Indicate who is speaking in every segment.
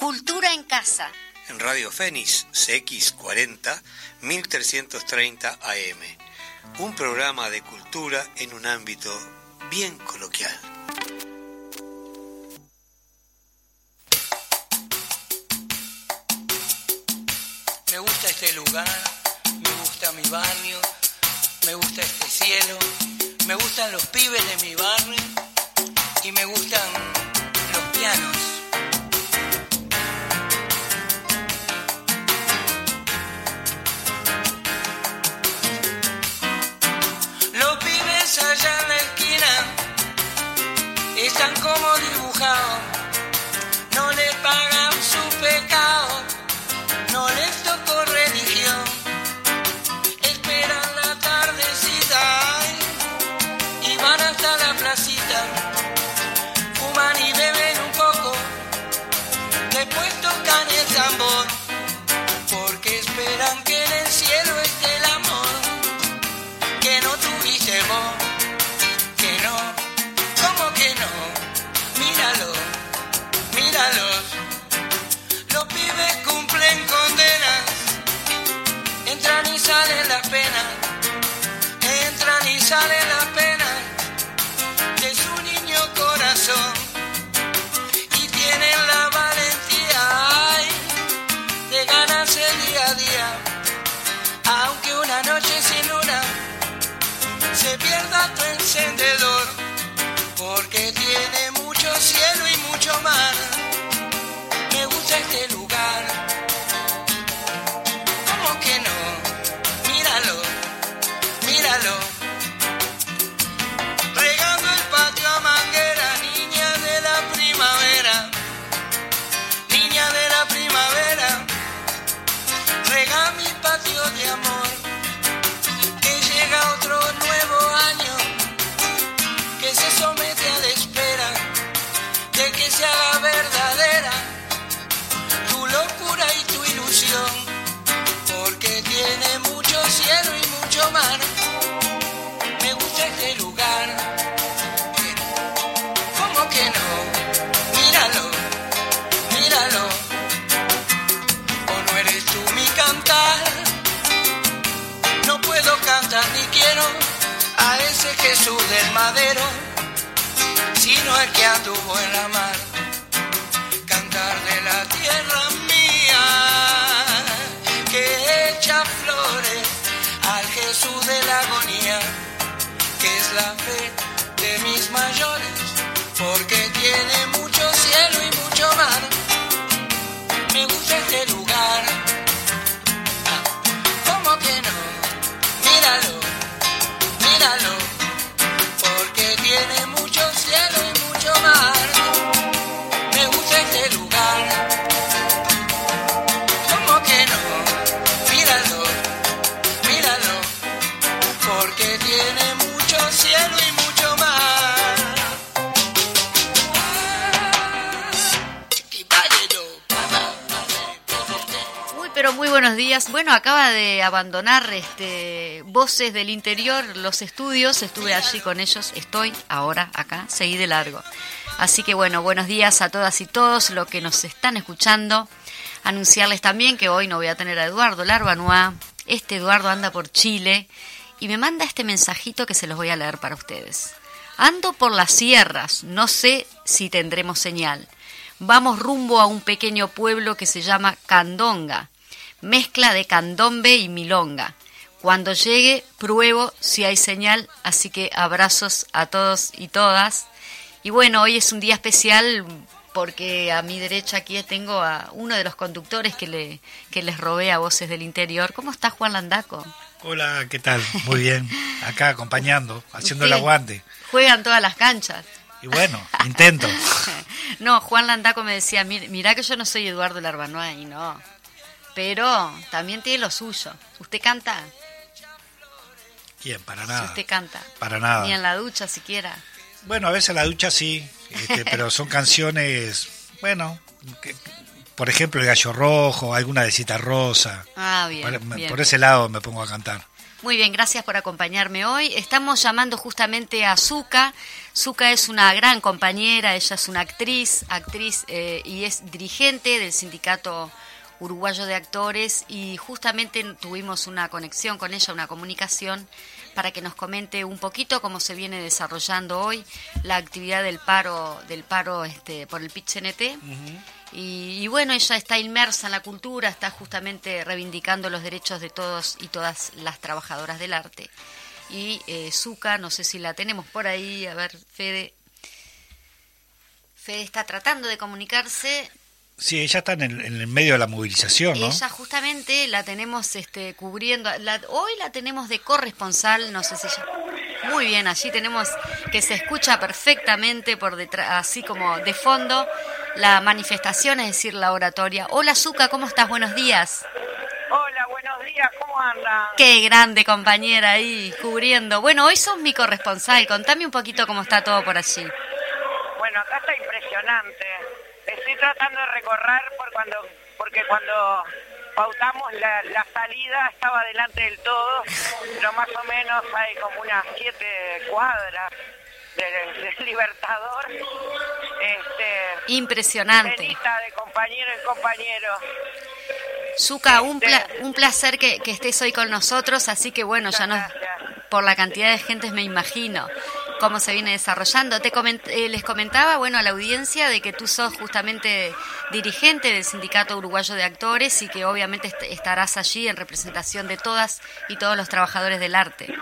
Speaker 1: Cultura en casa.
Speaker 2: En Radio Fénix CX40 1330 AM. Un programa de cultura en un ámbito bien coloquial.
Speaker 3: Me gusta este lugar, me gusta mi barrio, me gusta este cielo, me gustan los pibes de mi barrio y me gustan los pianos. Este lugar. Sino el que anduvo en la mar. Cantar de la tierra mía, que echa flores al Jesús de la agonía, que es la fe de mis mayores, porque tiene mucho cielo y mucho mar. Me gusta este lugar.
Speaker 1: Pero muy buenos días. Bueno, acaba de abandonar este Voces del Interior los estudios, estuve allí con ellos, estoy ahora acá, seguí de largo. Así que bueno, buenos días a todas y todos los que nos están escuchando. Anunciarles también que hoy no voy a tener a Eduardo Larbanua. Este Eduardo anda por Chile y me manda este mensajito que se los voy a leer para ustedes. Ando por las sierras, no sé si tendremos señal. Vamos rumbo a un pequeño pueblo que se llama Candonga, mezcla de candombe y milonga. Cuando llegue, pruebo si hay señal, así que abrazos a todos y todas. Y bueno, hoy es un día especial porque a mi derecha aquí tengo a uno de los conductores que, le, que les robé a Voces del Interior. ¿Cómo está Juan Landaco?
Speaker 4: Hola, ¿qué tal? Muy bien. Acá acompañando, haciendo el aguante.
Speaker 1: Juegan todas las canchas.
Speaker 4: Y bueno, intento.
Speaker 1: No, Juan Landaco me decía, "Mir- mirá que yo no soy Eduardo Larbanoa y no. Pero también tiene lo suyo. ¿Usted canta?
Speaker 4: ¿Quién? Para
Speaker 1: Si
Speaker 4: nada.
Speaker 1: usted canta.
Speaker 4: Para nada.
Speaker 1: Ni en la ducha siquiera.
Speaker 4: Bueno, a veces la ducha sí, este, pero son canciones, bueno, que- por ejemplo, El Gallo Rojo, alguna de Cita Rosa.
Speaker 1: Ah, bien,
Speaker 4: por,
Speaker 1: bien.
Speaker 4: por ese lado me pongo a cantar.
Speaker 1: Muy bien, gracias por acompañarme hoy. Estamos llamando justamente a Zuka. Zuka es una gran compañera, ella es una actriz, actriz eh, y es dirigente del sindicato uruguayo de actores y justamente tuvimos una conexión con ella, una comunicación para que nos comente un poquito cómo se viene desarrollando hoy la actividad del paro del paro este por el PIT-CNT. y, bueno, ella está inmersa en la cultura, está justamente reivindicando los derechos de todos y todas las trabajadoras del arte. Y eh, Zuka, no sé si la tenemos por ahí, a ver, Fede. Fede está tratando de comunicarse,
Speaker 4: Sí, ella está en el, medio de la movilización, ¿no?
Speaker 1: Ella justamente la tenemos este, cubriendo, hoy la tenemos de corresponsal, no sé si ya... Muy bien, allí tenemos que se escucha perfectamente por detrás, así como de fondo, la manifestación, es decir, la oratoria. Hola, Zuka, ¿cómo estás? Buenos días.
Speaker 5: Hola, buenos días, ¿cómo andas?
Speaker 1: Qué grande compañera ahí, cubriendo. Bueno, hoy sos mi corresponsal, contame un poquito cómo está todo por allí.
Speaker 5: Bueno, acá está impresionante tratando de recorrer por cuando, porque cuando pautamos la, salida estaba delante del todo, pero más o menos hay como unas siete cuadras del Libertador. Este,
Speaker 1: Impresionante.
Speaker 5: de compañero en compañero.
Speaker 1: Zuka, un, este, un placer que, que, estés hoy con nosotros, así que bueno, ya no, por la cantidad de gentes me imagino cómo se viene desarrollando. Te eh, les comentaba, bueno, a la audiencia de que tú sos justamente dirigente del Sindicato Uruguayo de Actores y que obviamente estarás allí en representación de todas y todos los trabajadores del arte. Sí.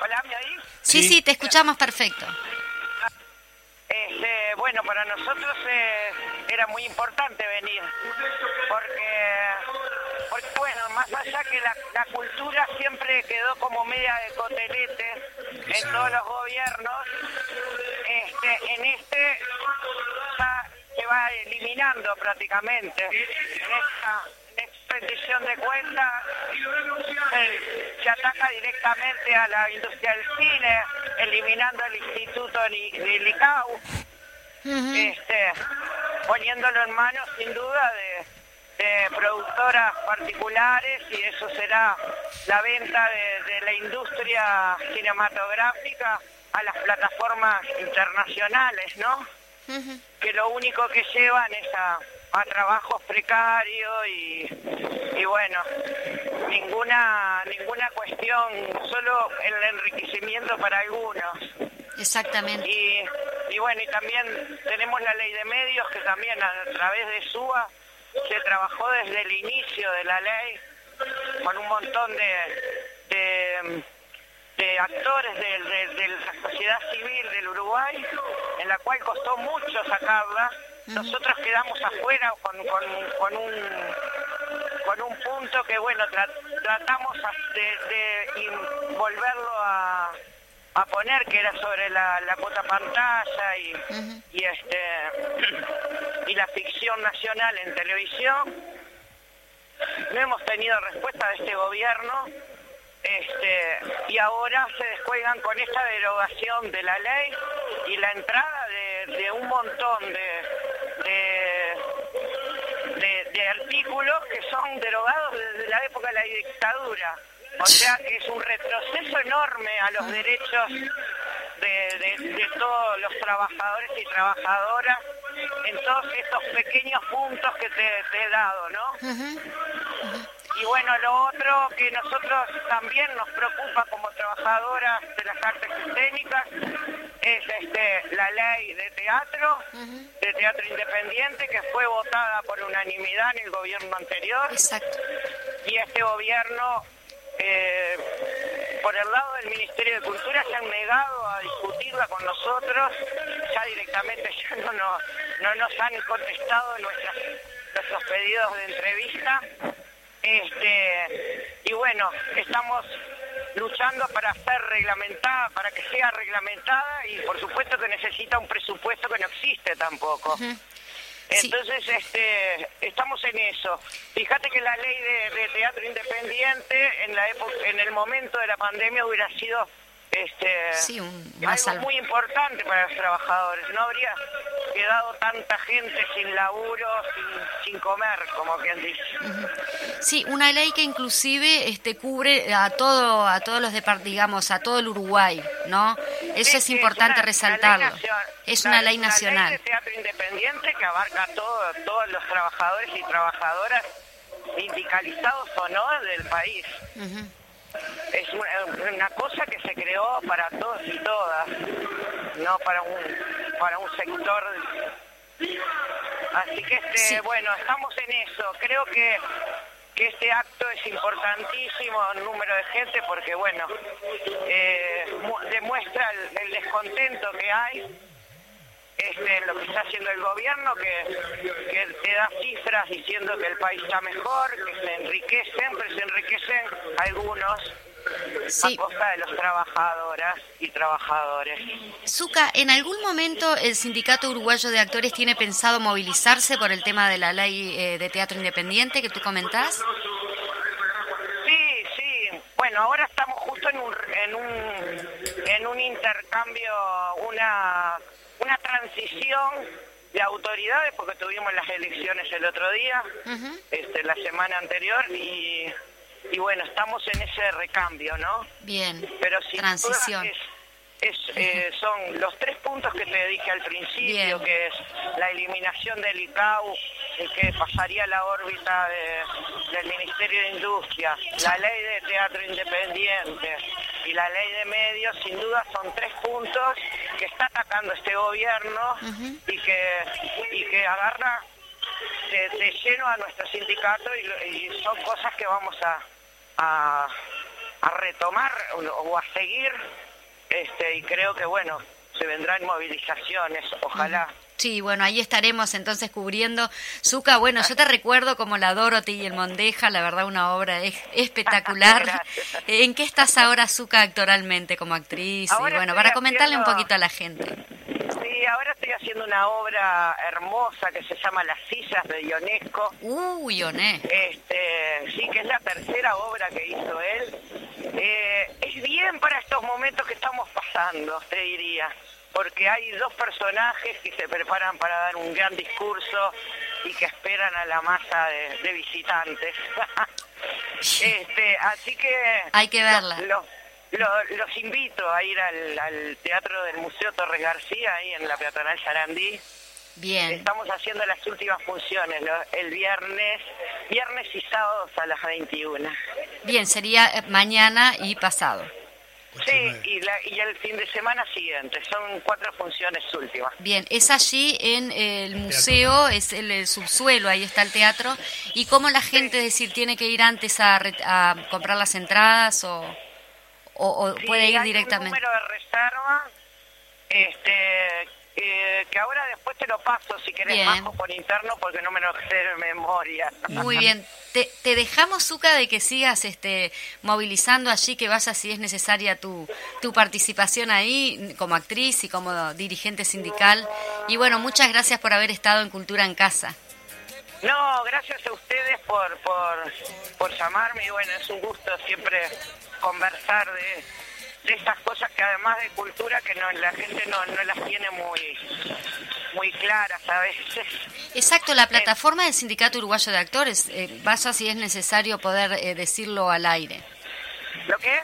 Speaker 5: Hola, ¿me oís?
Speaker 1: Sí, sí, te escuchamos perfecto.
Speaker 5: Este, bueno, para nosotros eh, era muy importante venir, porque porque bueno, más allá que la, cultura siempre quedó como media de cotelete en todos los gobiernos, este, en este se va eliminando prácticamente. En esta, rendición de cuentas se ataca directamente a la industria del cine, eliminando el instituto del ICAO, este, poniéndolo en manos sin duda de de productoras particulares y eso será la venta de, la industria cinematográfica a las plataformas internacionales, ¿no? Que lo único que llevan es a, trabajos precarios y, y bueno, ninguna ninguna cuestión, solo el enriquecimiento para algunos.
Speaker 1: Exactamente.
Speaker 5: Y, y bueno, y también tenemos la ley de medios que también a través de SUA se trabajó desde el inicio de la ley con un montón de, de, actores de, la sociedad civil del Uruguay, en la cual costó mucho sacarla. Nosotros quedamos afuera con, con, un con un punto que bueno tratamos de, de volverlo a a poner que era sobre la, la cuota pantalla y, y este y la ficción nacional en televisión. No hemos tenido respuesta de este gobierno este y ahora se descuelgan con esta derogación de la ley y la entrada de, un montón de, de, de artículos que son derogados desde la época de la dictadura o sea que es un retroceso enorme a los derechos de, todos los trabajadores y trabajadoras en todos estos pequeños puntos que te, he dado, ¿no? Y bueno, lo otro que nosotros también nos preocupa como trabajadoras de las artes escénicas es este, la ley de teatro, de teatro independiente, que fue votada por unanimidad en el gobierno anterior.
Speaker 1: Exacto.
Speaker 5: Y este gobierno eh, por el lado del Ministerio de Cultura se han negado a discutirla con nosotros, ya directamente ya no, no, nos han contestado nuestros pedidos de entrevista. Este, y bueno, estamos luchando para ser reglamentada, para que sea reglamentada y por supuesto que necesita un presupuesto que no existe tampoco. Entonces, este, estamos en eso. Fíjate que la ley de, teatro independiente en la época, en el momento de la pandemia hubiera sido este
Speaker 1: Sí, un- más
Speaker 5: algo
Speaker 1: al-
Speaker 5: muy importante para los trabajadores. No habría quedado tanta gente sin laburo, sin, sin comer, como quien dice.
Speaker 1: Sí, una ley que inclusive este cubre a todo a todos los depart- digamos, a todo el Uruguay, ¿no? Eso
Speaker 5: Sí,
Speaker 1: es importante
Speaker 5: una-
Speaker 1: resaltarlo.
Speaker 5: una ley nacional.
Speaker 1: Es una ley nacional.
Speaker 5: ley de teatro independiente que abarca a todo, todos los trabajadores y trabajadoras sindicalizados o no del país.
Speaker 1: Ujú.
Speaker 5: Es una, una cosa que se creó para todos y todas, no para un para un sector. Así que este,
Speaker 1: Sí.
Speaker 5: bueno, estamos en eso. Creo que que este acto es importantísimo el número de gente porque bueno eh, mu- demuestra el, el descontento que hay este, lo está haciendo el gobierno, que, que te da cifras diciendo que el país está mejor, que se enriquecen, pero se enriquecen algunos
Speaker 1: Sí.
Speaker 5: a costa de los trabajadoras y trabajadores.
Speaker 1: Zuka, ¿en algún momento el Sindicato Uruguayo de Actores tiene pensado movilizarse por el tema de la ley eh, de teatro independiente que tú comentás?
Speaker 5: Sí, sí. Bueno, ahora estamos justo en un, en un, en un intercambio, una, una transición de autoridades, porque tuvimos las elecciones el otro día, este, la semana anterior, y, y bueno, estamos en ese recambio, ¿no?
Speaker 1: Bien,
Speaker 5: Pero sin
Speaker 1: transición.
Speaker 5: duda es, es, eh, son los tres puntos que te dije al principio,
Speaker 1: Bien.
Speaker 5: que es la eliminación del ICAO, el que pasaría a la órbita de- del Ministerio de Industria, la ley de teatro independiente y la ley de medios, sin duda son tres puntos que está atacando este gobierno y que y que agarra de, de lleno a nuestro sindicato y, son cosas que vamos a, a, a retomar o, o a seguir este y creo que bueno se vendrán movilizaciones ojalá
Speaker 1: Sí, bueno, ahí estaremos entonces cubriendo. Zuka, bueno, yo te recuerdo como la Dorothy y el Mondeja, la verdad una obra es- espectacular. ¿En qué estás ahora, Zuka, actoralmente como actriz?
Speaker 5: Ahora
Speaker 1: y bueno, para comentarle un poquito a la gente.
Speaker 5: sí ahora estoy haciendo una obra hermosa que se llama Las sillas de Ionesco
Speaker 1: Uy, Oné.
Speaker 5: este sí que es la tercera obra que hizo él Eh, es bien para estos momentos que estamos pasando te diría porque hay dos personajes que se preparan para dar un gran discurso y que esperan a la masa de, de visitantes este así que
Speaker 1: Hay que verla.
Speaker 5: lo- lo- los invito a ir al, al teatro del Museo Torres García ahí en la peatonal Sarandí
Speaker 1: Bien.
Speaker 5: Estamos haciendo las últimas funciones lo- el viernes, viernes y sábados a las 21.
Speaker 1: Bien, sería eh, mañana y pasado.
Speaker 5: Sí, y, la- y el fin de semana siguiente. Son cuatro funciones últimas.
Speaker 1: Bien, es allí en el museo, es el, el subsuelo, ahí está el teatro. ¿Y cómo la gente, decir, tiene que ir antes a, re- a comprar las entradas o, o, o
Speaker 5: Sí,
Speaker 1: puede ir
Speaker 5: hay
Speaker 1: directamente?
Speaker 5: un número de reserva este, eh, que ahora después te lo paso si querés
Speaker 1: Bien.
Speaker 5: bajo por interno porque no me lo sé de memoria.
Speaker 1: Muy bien. Te, te dejamos, Zuka, de que sigas este, movilizando allí, que vayas si es necesaria tu, tu participación ahí como actriz y como dirigente sindical. Y bueno, muchas gracias por haber estado en Cultura en Casa.
Speaker 5: No, gracias a ustedes por, por, por llamarme y bueno, es un gusto siempre conversar de, de estas cosas que además de cultura que no la gente no, no las tiene muy muy claras a veces.
Speaker 1: Exacto, la plataforma del Sindicato Uruguayo de Actores. Eh, vaya si es necesario poder eh, decirlo al aire.
Speaker 5: ¿Lo qué?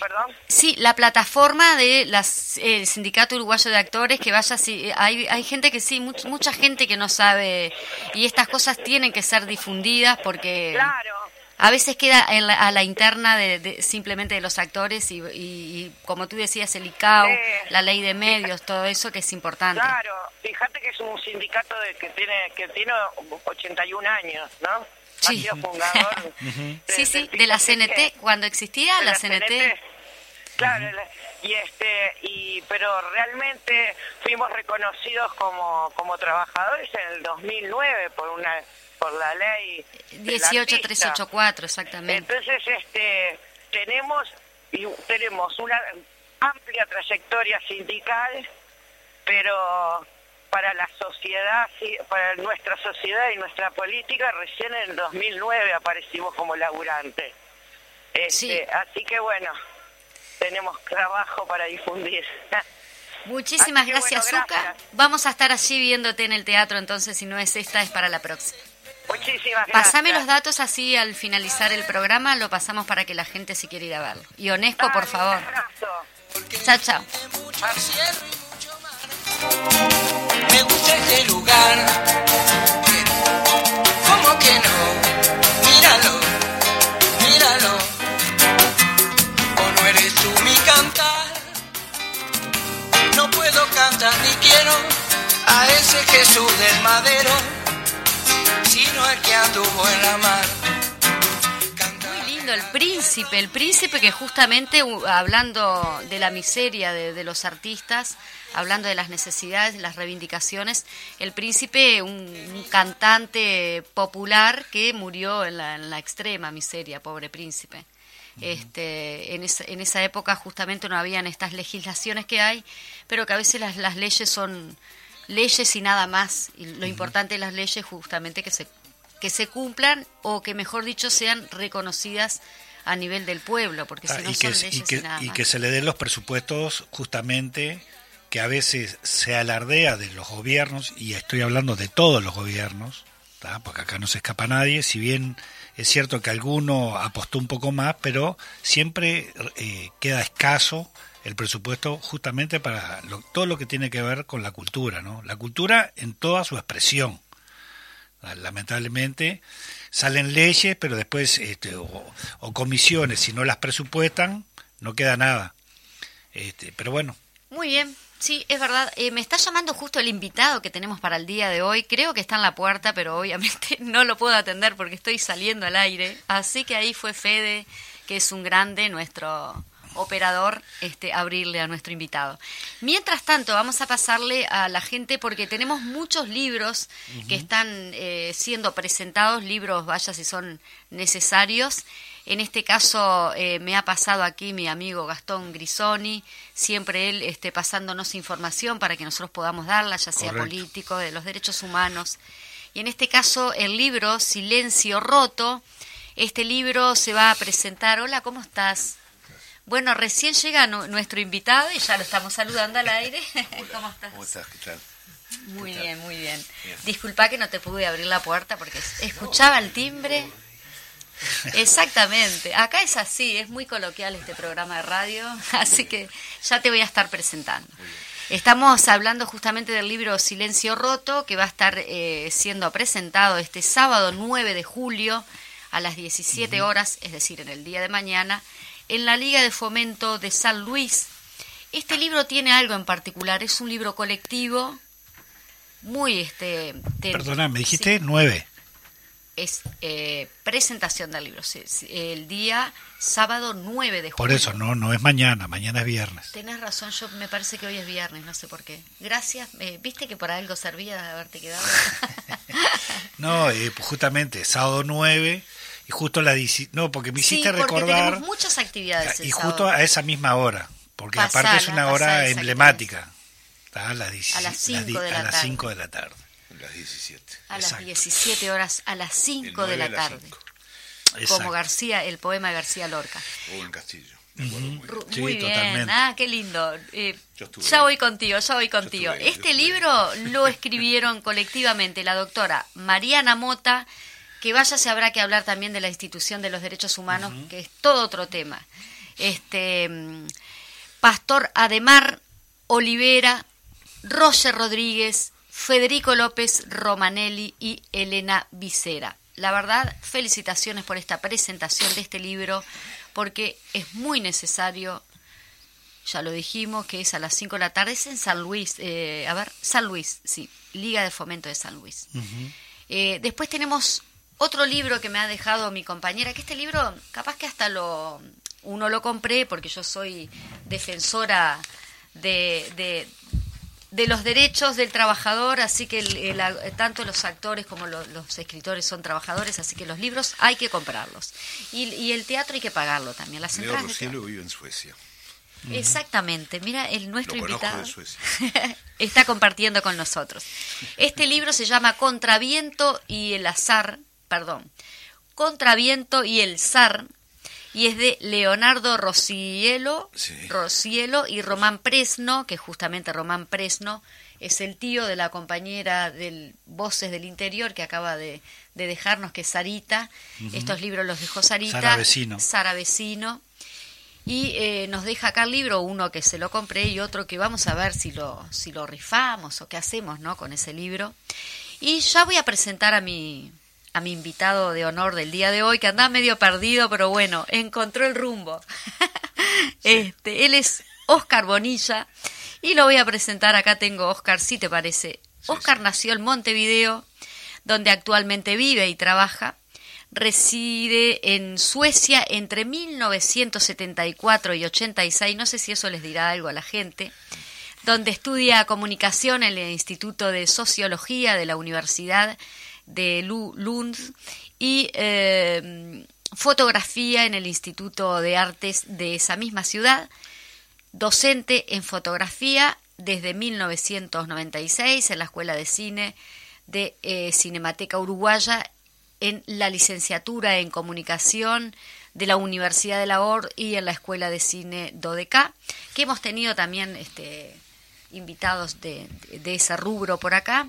Speaker 5: Perdón.
Speaker 1: Sí, la plataforma de las el Sindicato Uruguayo de Actores, que vaya si hay hay gente que sí, much- mucha gente que no sabe y estas cosas tienen que ser difundidas porque
Speaker 5: Claro.
Speaker 1: A veces queda en la- a la interna de, de- simplemente de los actores y, y- y como tú decías el ICAO,
Speaker 5: Sí.
Speaker 1: la ley de medios, todo eso que es importante.
Speaker 5: Claro, fíjate que es un sindicato de, que tiene que tiene 81 años, ¿no?
Speaker 1: Sí.
Speaker 5: Ha sido fundador.
Speaker 1: Sí, de la. CNT, cuando existía
Speaker 5: de
Speaker 1: la CNT.
Speaker 5: Claro, la- y este y pero realmente fuimos reconocidos como como trabajadores en el 2009 por una por la ley del artista.
Speaker 1: 18384, exactamente.
Speaker 5: Entonces, este, tenemos y tenemos una amplia trayectoria sindical, pero para la sociedad, para nuestra sociedad y nuestra política, recién en el 2009 aparecimos como laburantes. Este,
Speaker 1: Sí.
Speaker 5: Así que bueno, tenemos trabajo para difundir.
Speaker 1: Muchísimas
Speaker 5: Así
Speaker 1: gracias,
Speaker 5: bueno,
Speaker 1: Zuka.
Speaker 5: gracias.
Speaker 1: Vamos a estar allí viéndote en el teatro, entonces si no es esta, es para la próxima.
Speaker 5: Muchísimas gracias.
Speaker 1: Pasame los datos así al finalizar el programa, lo pasamos para que la gente si quiere ir a verlo. Y Onesco, por favor. Chao, chao.
Speaker 3: Me gusta este lugar. ¿Cómo que no? Míralo, míralo. O no eres tú mi cantar. No puedo cantar ni quiero a ese Jesús del madero,
Speaker 1: Muy lindo, el príncipe, el príncipe que justamente u- hablando de la miseria de, de los artistas, hablando de las necesidades, de las reivindicaciones, el príncipe, un, un cantante popular que murió en la, en la extrema miseria, pobre príncipe. Este, en, esa, en esa época justamente no habían estas legislaciones que hay, pero que a veces las, las leyes son leyes y nada más. Y lo importante de las leyes es justamente que se, que se cumplan o que, mejor dicho, sean reconocidas a nivel del pueblo, porque si
Speaker 4: Ah,
Speaker 1: no
Speaker 4: y,
Speaker 1: son
Speaker 4: que,
Speaker 1: leyes
Speaker 4: y, que,
Speaker 1: nada
Speaker 4: y
Speaker 1: más.
Speaker 4: que se le den los presupuestos justamente que a veces se alardea de los gobiernos, y estoy hablando de todos los gobiernos, ¿tá? porque acá no se escapa nadie, si bien es cierto que alguno apostó un poco más, pero siempre eh, queda escaso el presupuesto justamente para lo- todo lo que tiene que ver con la cultura, ¿no? La cultura en toda su expresión. Lamentablemente salen leyes, pero después este, o, o comisiones, si no las presupuestan, no queda nada. Este, pero bueno,
Speaker 1: Muy bien, sí, es verdad. Eh, me está llamando justo el invitado que tenemos para el día de hoy. Creo que está en la puerta, pero obviamente no lo puedo atender porque estoy saliendo al aire. Así que ahí fue Fede, que es un grande, nuestro operador, este, abrirle a nuestro invitado. Mientras tanto, vamos a pasarle a la gente porque tenemos muchos libros que están eh, siendo presentados, libros, vaya si son necesarios. En este caso eh, me ha pasado aquí mi amigo Gastón Grisoni, siempre él este, pasándonos información para que nosotros podamos darla, ya sea
Speaker 4: Correcto.
Speaker 1: político, de los derechos humanos. Y en este caso el libro Silencio Roto, este libro se va a presentar. Hola, ¿cómo estás? Bueno, recién llega nu- nuestro invitado y ya lo estamos saludando al aire. ¿Cómo estás?
Speaker 6: ¿Cómo estás? ¿Qué tal?
Speaker 1: Muy
Speaker 6: ¿Qué tal?
Speaker 1: bien, muy bien.
Speaker 6: Bien.
Speaker 1: Disculpa que no te pude abrir la puerta porque escuchaba el timbre. Exactamente. Acá es así, es muy coloquial este programa de radio, así que ya te voy a estar presentando. Estamos hablando justamente del libro Silencio Roto, que va a estar eh, siendo presentado este sábado 9 de julio a las 17 horas, es decir, en el día de mañana, en la Liga de Fomento de San Luis. Este libro tiene algo en particular, es un libro colectivo muy este te-
Speaker 4: perdona, me
Speaker 1: sí,
Speaker 4: dijiste nueve.
Speaker 1: es eh, presentación del libro sí, sí, el día sábado 9 de julio
Speaker 4: Por eso, no, no es mañana, mañana es viernes.
Speaker 1: Tenés razón, yo me parece que hoy es viernes, no sé por qué. Gracias, eh, viste que por algo servía de haberte quedado.
Speaker 4: No, eh, justamente, sábado 9 y justo la... No, porque me
Speaker 1: sí,
Speaker 4: hiciste
Speaker 1: porque
Speaker 4: recordar...
Speaker 1: tenemos muchas actividades.
Speaker 4: Y justo a esa misma hora, porque
Speaker 1: Pasala,
Speaker 4: aparte es una hora emblemática. Está a las, dieci-
Speaker 1: A las cinco
Speaker 4: di-
Speaker 1: de la
Speaker 4: a las
Speaker 1: tarde.
Speaker 4: 5 de la tarde.
Speaker 6: Las 17.
Speaker 1: a las
Speaker 4: exacto.
Speaker 1: 17 horas, a las 5 de la
Speaker 6: 9 a las
Speaker 1: tarde.
Speaker 6: 5.
Speaker 1: Como. García, el poema de García Lorca.
Speaker 6: Rubén Castillo. Me acuerdo muy bien.
Speaker 4: Sí,
Speaker 1: Muy bien,
Speaker 4: totalmente.
Speaker 1: ah, qué lindo. Eh, ya voy contigo, ya voy contigo. este libro lo escribieron colectivamente la doctora Mariana Mota, que vaya se habrá que hablar también de la institución de los derechos humanos, que es todo otro tema. Este Pastor Ademar Olivera, Roger Rodríguez, Federico López Romanelli y Elena Vicera. La verdad, felicitaciones por esta presentación de este libro, porque es muy necesario, ya lo dijimos, que es a las 5 de la tarde, es en San Luis, eh, a ver, San Luis, sí, Liga de Fomento de San Luis. Eh, después tenemos otro libro que me ha dejado mi compañera, que este libro capaz que hasta lo uno lo compré porque yo soy defensora de, de, de los derechos del trabajador, así que el- el- tanto los actores como lo- los escritores son trabajadores, así que los libros hay que comprarlos. Y, y el teatro hay que pagarlo también. Las
Speaker 6: Leo vive en Suecia.
Speaker 1: Exactamente, mira, el nuestro
Speaker 6: Lo
Speaker 1: invitado
Speaker 6: de Suecia.
Speaker 1: está compartiendo con nosotros. Este libro se llama Contraviento y el azar, perdón, Contraviento y el zar, y es de Leonardo Rocielo,
Speaker 6: Sí.
Speaker 1: Y Román Presno, que justamente Román Presno es el tío de la compañera del Voces del Interior que acaba de, de dejarnos, que es Sarita. Estos libros los dejó Sarita.
Speaker 4: Sara Vecino.
Speaker 1: Sara Vecino. Y eh, nos deja acá el libro, uno que se lo compré y otro que vamos a ver si lo, si lo rifamos o qué hacemos ¿no? con ese libro. Y ya voy a presentar a mi, a mi invitado de honor del día de hoy, que anda medio perdido, pero bueno, encontró el rumbo. este, él es Oscar Bonilla y lo voy a presentar. Acá tengo Oscar, si te parece. Oscar nació en Montevideo, donde actualmente vive y trabaja. Reside en Suecia entre 1974 y 86, no sé si eso les dirá algo a la gente, donde estudia comunicación en el Instituto de Sociología de la Universidad de Lu- Lund y eh, fotografía en el Instituto de Artes de esa misma ciudad, docente en fotografía desde 1996 en la Escuela de Cine de eh, Cinemateca Uruguaya en la licenciatura en comunicación de la Universidad de la OR y en la Escuela de Cine Dodeca, que hemos tenido también este, invitados de, de ese rubro por acá.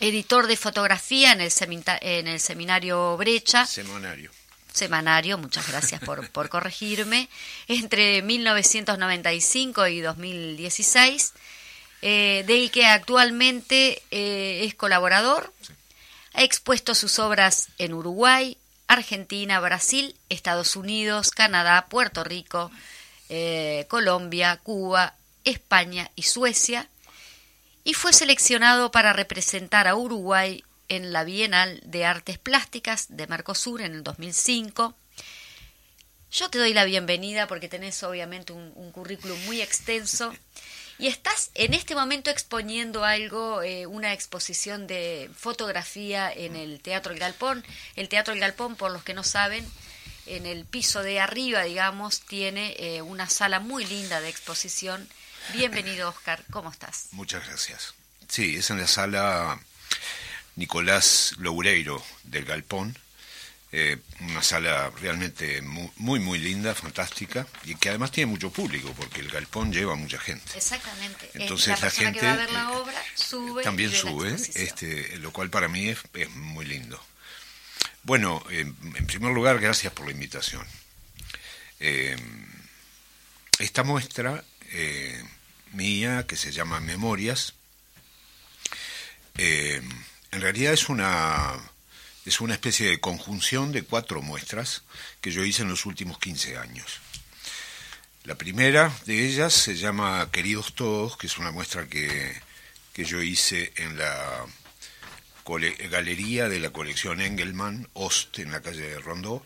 Speaker 1: Editor de fotografía en el, semita- en el seminario Brecha
Speaker 6: Semanario.
Speaker 1: semanario, muchas gracias por, por corregirme, entre 1995 y 2016, eh, del que actualmente eh, es colaborador. Ha expuesto sus obras en Uruguay, Argentina, Brasil, Estados Unidos, Canadá, Puerto Rico, eh, Colombia, Cuba, España y Suecia y fue seleccionado para representar a Uruguay en la Bienal de Artes Plásticas de Mercosur en el 2005. Yo te doy la bienvenida porque tenés obviamente un, currículum muy extenso y estás en este momento exponiendo algo, eh, una exposición de fotografía en el Teatro El Galpón. El Teatro El Galpón, por los que no saben, en el piso de arriba, digamos, tiene eh, una sala muy linda de exposición. Bienvenido, Oscar. ¿Cómo estás?
Speaker 6: Muchas gracias. Sí, es en la sala Nicolás Loureiro del Galpón. eh, una sala realmente muy, muy, muy linda, fantástica, y que además tiene mucho público, porque el Galpón lleva mucha gente.
Speaker 1: Exactamente.
Speaker 6: Entonces
Speaker 1: la
Speaker 6: gente
Speaker 1: que va a ver la obra sube
Speaker 6: también sube, este, lo cual para mí es, es muy lindo. Bueno, eh, en primer lugar, gracias por la invitación. Eh, esta muestra eh, mía, que se llama Memorias, eh, en realidad es una, es una especie de conjunción de cuatro muestras que yo hice en los últimos 15 años. La primera de ellas se llama Queridos Todos, que es una muestra que, que yo hice en la galería de la colección Engelmann, Ost, en la calle de Rondó.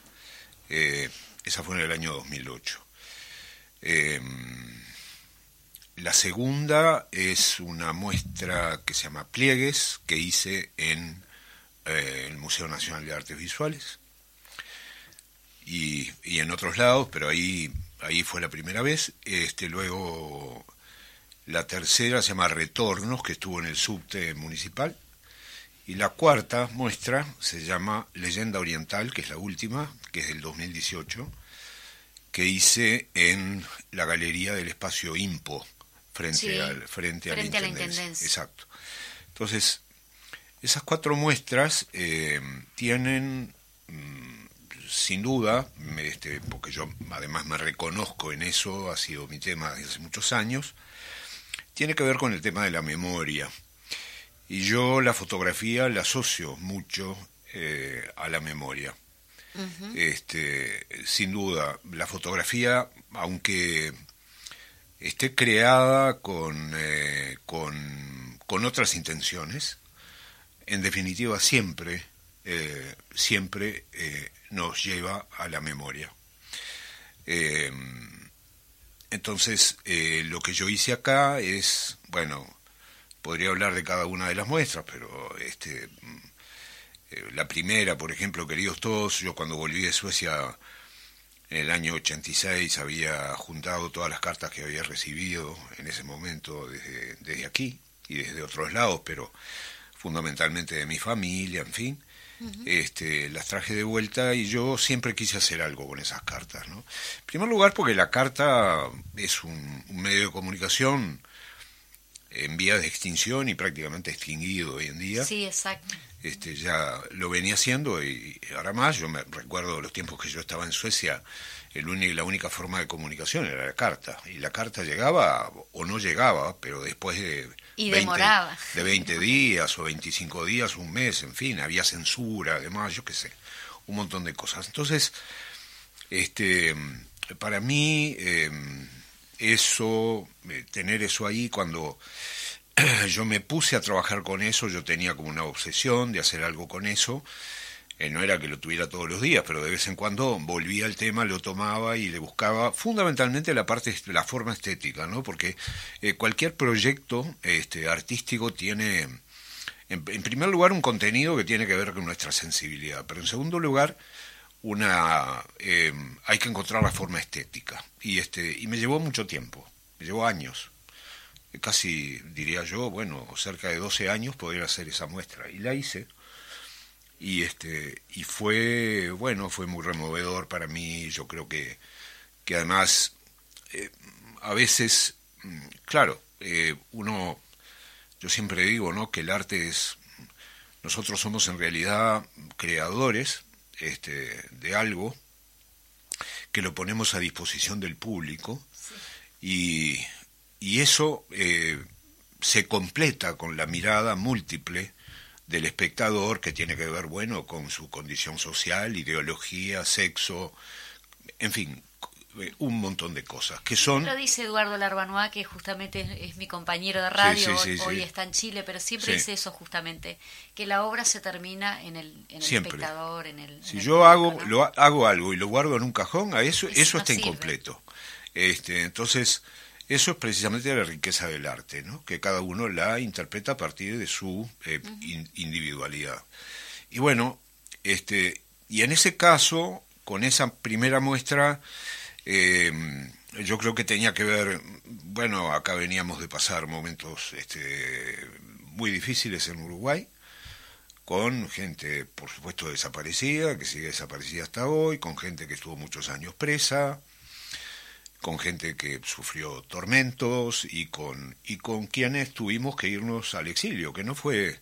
Speaker 6: Eh, esa fue en el año 2008. Eh, la segunda es una muestra que se llama Pliegues, que hice en eh, el Museo Nacional de Artes Visuales y, en otros lados, pero ahí, ahí fue la primera vez. Este, luego la tercera se llama Retornos, que estuvo en el subte municipal. Y la cuarta muestra se llama Leyenda Oriental, que es la última, que es del 2018, que hice en la galería del espacio Impo, frente,
Speaker 1: Sí,
Speaker 6: al, frente, a, la
Speaker 1: frente a la
Speaker 6: Intendencia. Exacto. Entonces, esas cuatro muestras eh, tienen, mm, sin duda, este, porque yo además me reconozco en eso, ha sido mi tema desde hace muchos años, tiene que ver con el tema de la memoria. Y yo la fotografía la asocio mucho eh, a la memoria. este, sin duda, la fotografía, aunque esté creada con, eh, con, con otras intenciones, en definitiva siempre, eh, siempre eh, nos lleva a la memoria. Eh, entonces, lo que yo hice acá es, bueno, podría hablar de cada una de las muestras, pero este, mm, la primera, por ejemplo, queridos todos, yo cuando volví de Suecia en el año 86 había juntado todas las cartas que había recibido en ese momento desde, desde aquí y desde otros lados, pero fundamentalmente de mi familia, en fin. este, las traje de vuelta y yo siempre quise hacer algo con esas cartas. ¿no? En primer lugar porque la carta es un, medio de comunicación en vía de extinción y prácticamente extinguido hoy en día.
Speaker 1: Sí, exacto.
Speaker 6: Este, ya lo venía haciendo y ahora más, yo me recuerdo los tiempos que yo estaba en Suecia, el la única forma de comunicación era la carta, y la carta llegaba o no llegaba, pero después de
Speaker 1: y demoraba.
Speaker 6: De 20 días o 25 días, un mes, en fin, había censura, además, yo qué sé, un montón de cosas. Entonces, este, para mí, em, eso, eh, tener eso ahí, cuando yo me puse a trabajar con eso, yo tenía como una obsesión de hacer algo con eso, eh, no era que lo tuviera todos los días, pero de vez en cuando volvía al tema, lo tomaba y le buscaba fundamentalmente la parte, la forma estética, ¿no? Porque eh, cualquier proyecto este, artístico tiene, en, primer lugar, un contenido que tiene que ver con nuestra sensibilidad, pero en segundo lugar, una, eh, hay que encontrar la forma estética. Y, este, y me llevó mucho tiempo, me llevó años. Casi diría yo, bueno, cerca de 12 años poder hacer esa muestra. Y la hice. Y este y fue bueno fue muy removedor para mí. Yo creo que que además eh, a veces mm, claro eh, uno yo siempre digo no que el arte es nosotros somos en realidad creadores este de algo que lo ponemos a disposición del público y, y eso eh, se completa con la mirada múltiple del espectador que tiene que ver, bueno, con su condición social, ideología, sexo, en fin, un montón de cosas que son
Speaker 1: lo dice Eduardo Larbanois que justamente es, mi compañero de radio hoy, está en Chile pero siempre dice eso justamente que la obra se termina en el, en el espectador en el
Speaker 6: si yo hago lo hago algo y lo guardo en un cajón a eso eso, está incompleto este entonces eso es precisamente la riqueza del arte, ¿no? que cada uno la interpreta a partir de su eh, individualidad. Y bueno, este, y en ese caso, con esa primera muestra, em, yo creo que tenía que ver, bueno, acá veníamos de pasar momentos este, muy difíciles en Uruguay, con gente, por supuesto, desaparecida, que sigue desaparecida hasta hoy, con gente que estuvo muchos años presa, con gente que sufrió tormentos y con, y con quienes tuvimos que irnos al exilio, que no fue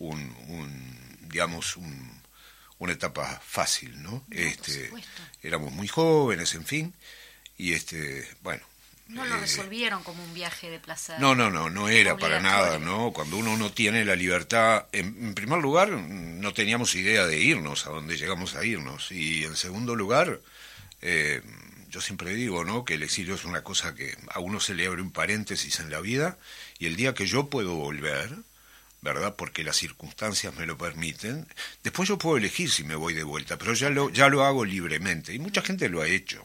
Speaker 6: un, un digamos, un, una etapa fácil, ¿no? este, éramos muy jóvenes, en fin, y este, bueno.
Speaker 1: No lo eh, resolvieron como un viaje de placer.
Speaker 6: No, no, no, no era para nada, ¿no? Cuando uno no tiene la libertad, en, primer lugar, no teníamos idea de irnos a donde llegamos a irnos, y en segundo lugar, eh, yo siempre digo, ¿no? Que el exilio es una cosa que a uno se le abre un paréntesis en la vida y el día que yo puedo volver, ¿verdad? Porque las circunstancias me lo permiten, después yo puedo elegir si me voy de vuelta, pero ya lo, ya lo hago libremente y mucha gente lo ha hecho.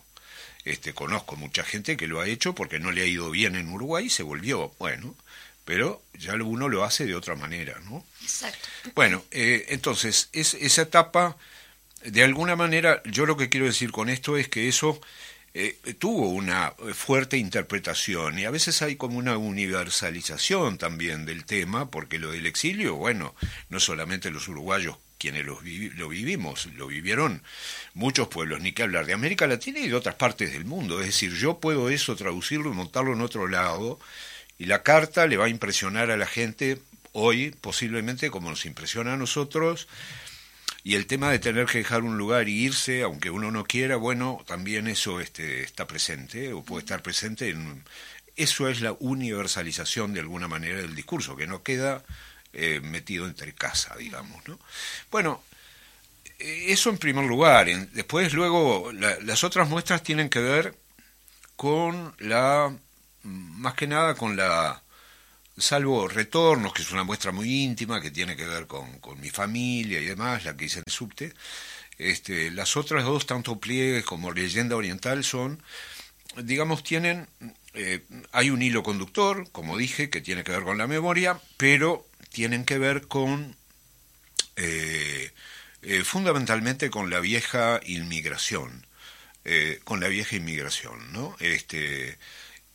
Speaker 6: Este, conozco mucha gente que lo ha hecho porque no le ha ido bien en Uruguay y se volvió. Bueno, pero ya uno lo hace de otra manera, ¿no?
Speaker 1: Exacto.
Speaker 6: Bueno, eh, entonces, es, esa etapa, de alguna manera, yo lo que quiero decir con esto es que eso eh, tuvo una fuerte interpretación y a veces hay como una universalización también del tema, porque lo del exilio, bueno, no solamente los uruguayos quienes lo, lo vivimos, lo vivieron muchos pueblos, ni que hablar de América Latina y de otras partes del mundo. Es decir, yo puedo eso traducirlo y montarlo en otro lado, y la carta le va a impresionar a la gente hoy, posiblemente como nos impresiona a nosotros, y el tema de tener que dejar un lugar y irse, aunque uno no quiera, bueno, también eso este, está presente o puede estar presente. En, eso es la universalización de alguna manera del discurso, que no queda eh, metido entre casa, digamos. ¿no? Bueno, eh, eso en primer lugar. después, luego, las otras muestras tienen que ver con la, más que nada con la salvo Retornos, que es una muestra muy íntima, que tiene que ver con, con mi familia y demás, la que hice en el subte, este, las otras dos, tanto pliegues como leyenda oriental, son, digamos, tienen, eh, hay un hilo conductor, como dije, que tiene que ver con la memoria, pero tienen que ver con, eh, eh, fundamentalmente con la vieja inmigración, con la vieja inmigración, ¿no? Este,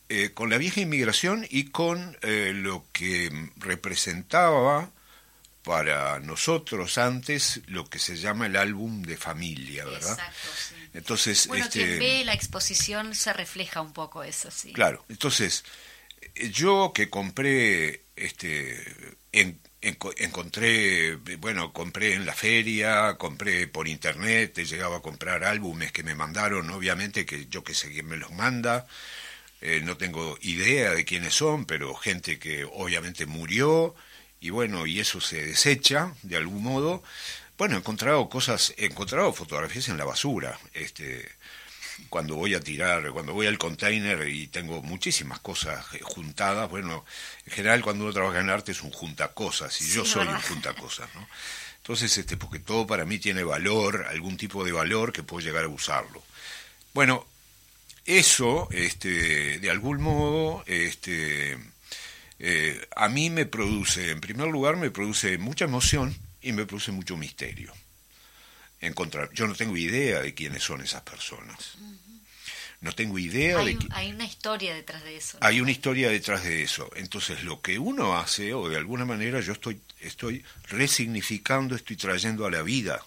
Speaker 6: eh, con la vieja inmigración y con eh, lo que representaba para nosotros antes lo que se llama el álbum de familia, ¿verdad?
Speaker 1: Exacto, sí.
Speaker 6: Entonces,
Speaker 1: Bueno,
Speaker 6: este,
Speaker 1: quien ve la exposición se refleja un poco eso, sí.
Speaker 6: Claro, entonces eh, yo que compré, este, en- enco- encontré, bueno, compré en la feria, compré por internet, he llegado a comprar álbumes que me mandaron, obviamente que yo que sé quién me los manda, eh, no tengo idea de quiénes son, pero gente que obviamente murió y bueno, y eso se desecha de algún modo. Bueno, he encontrado cosas, he encontrado fotografías en la basura, este, cuando voy a tirar, cuando voy al container y tengo muchísimas cosas juntadas, bueno, en general cuando uno trabaja en arte es un junta cosas y yo soy
Speaker 1: ¿verdad?
Speaker 6: un junta cosas, ¿no? Entonces, este, porque todo para mí tiene valor, algún tipo de valor que puedo llegar a usarlo. Bueno, eso, este, de algún modo, este, eh, a mí me produce, en primer lugar, me produce mucha emoción y me produce mucho misterio. Encontrar, yo no tengo idea de quiénes son esas personas. No tengo idea
Speaker 1: Hay,
Speaker 6: de
Speaker 1: hay una historia detrás de eso. ¿no?
Speaker 6: hay una historia detrás de eso. Entonces, lo que uno hace, o de alguna manera yo estoy, estoy resignificando, estoy trayendo a la vida,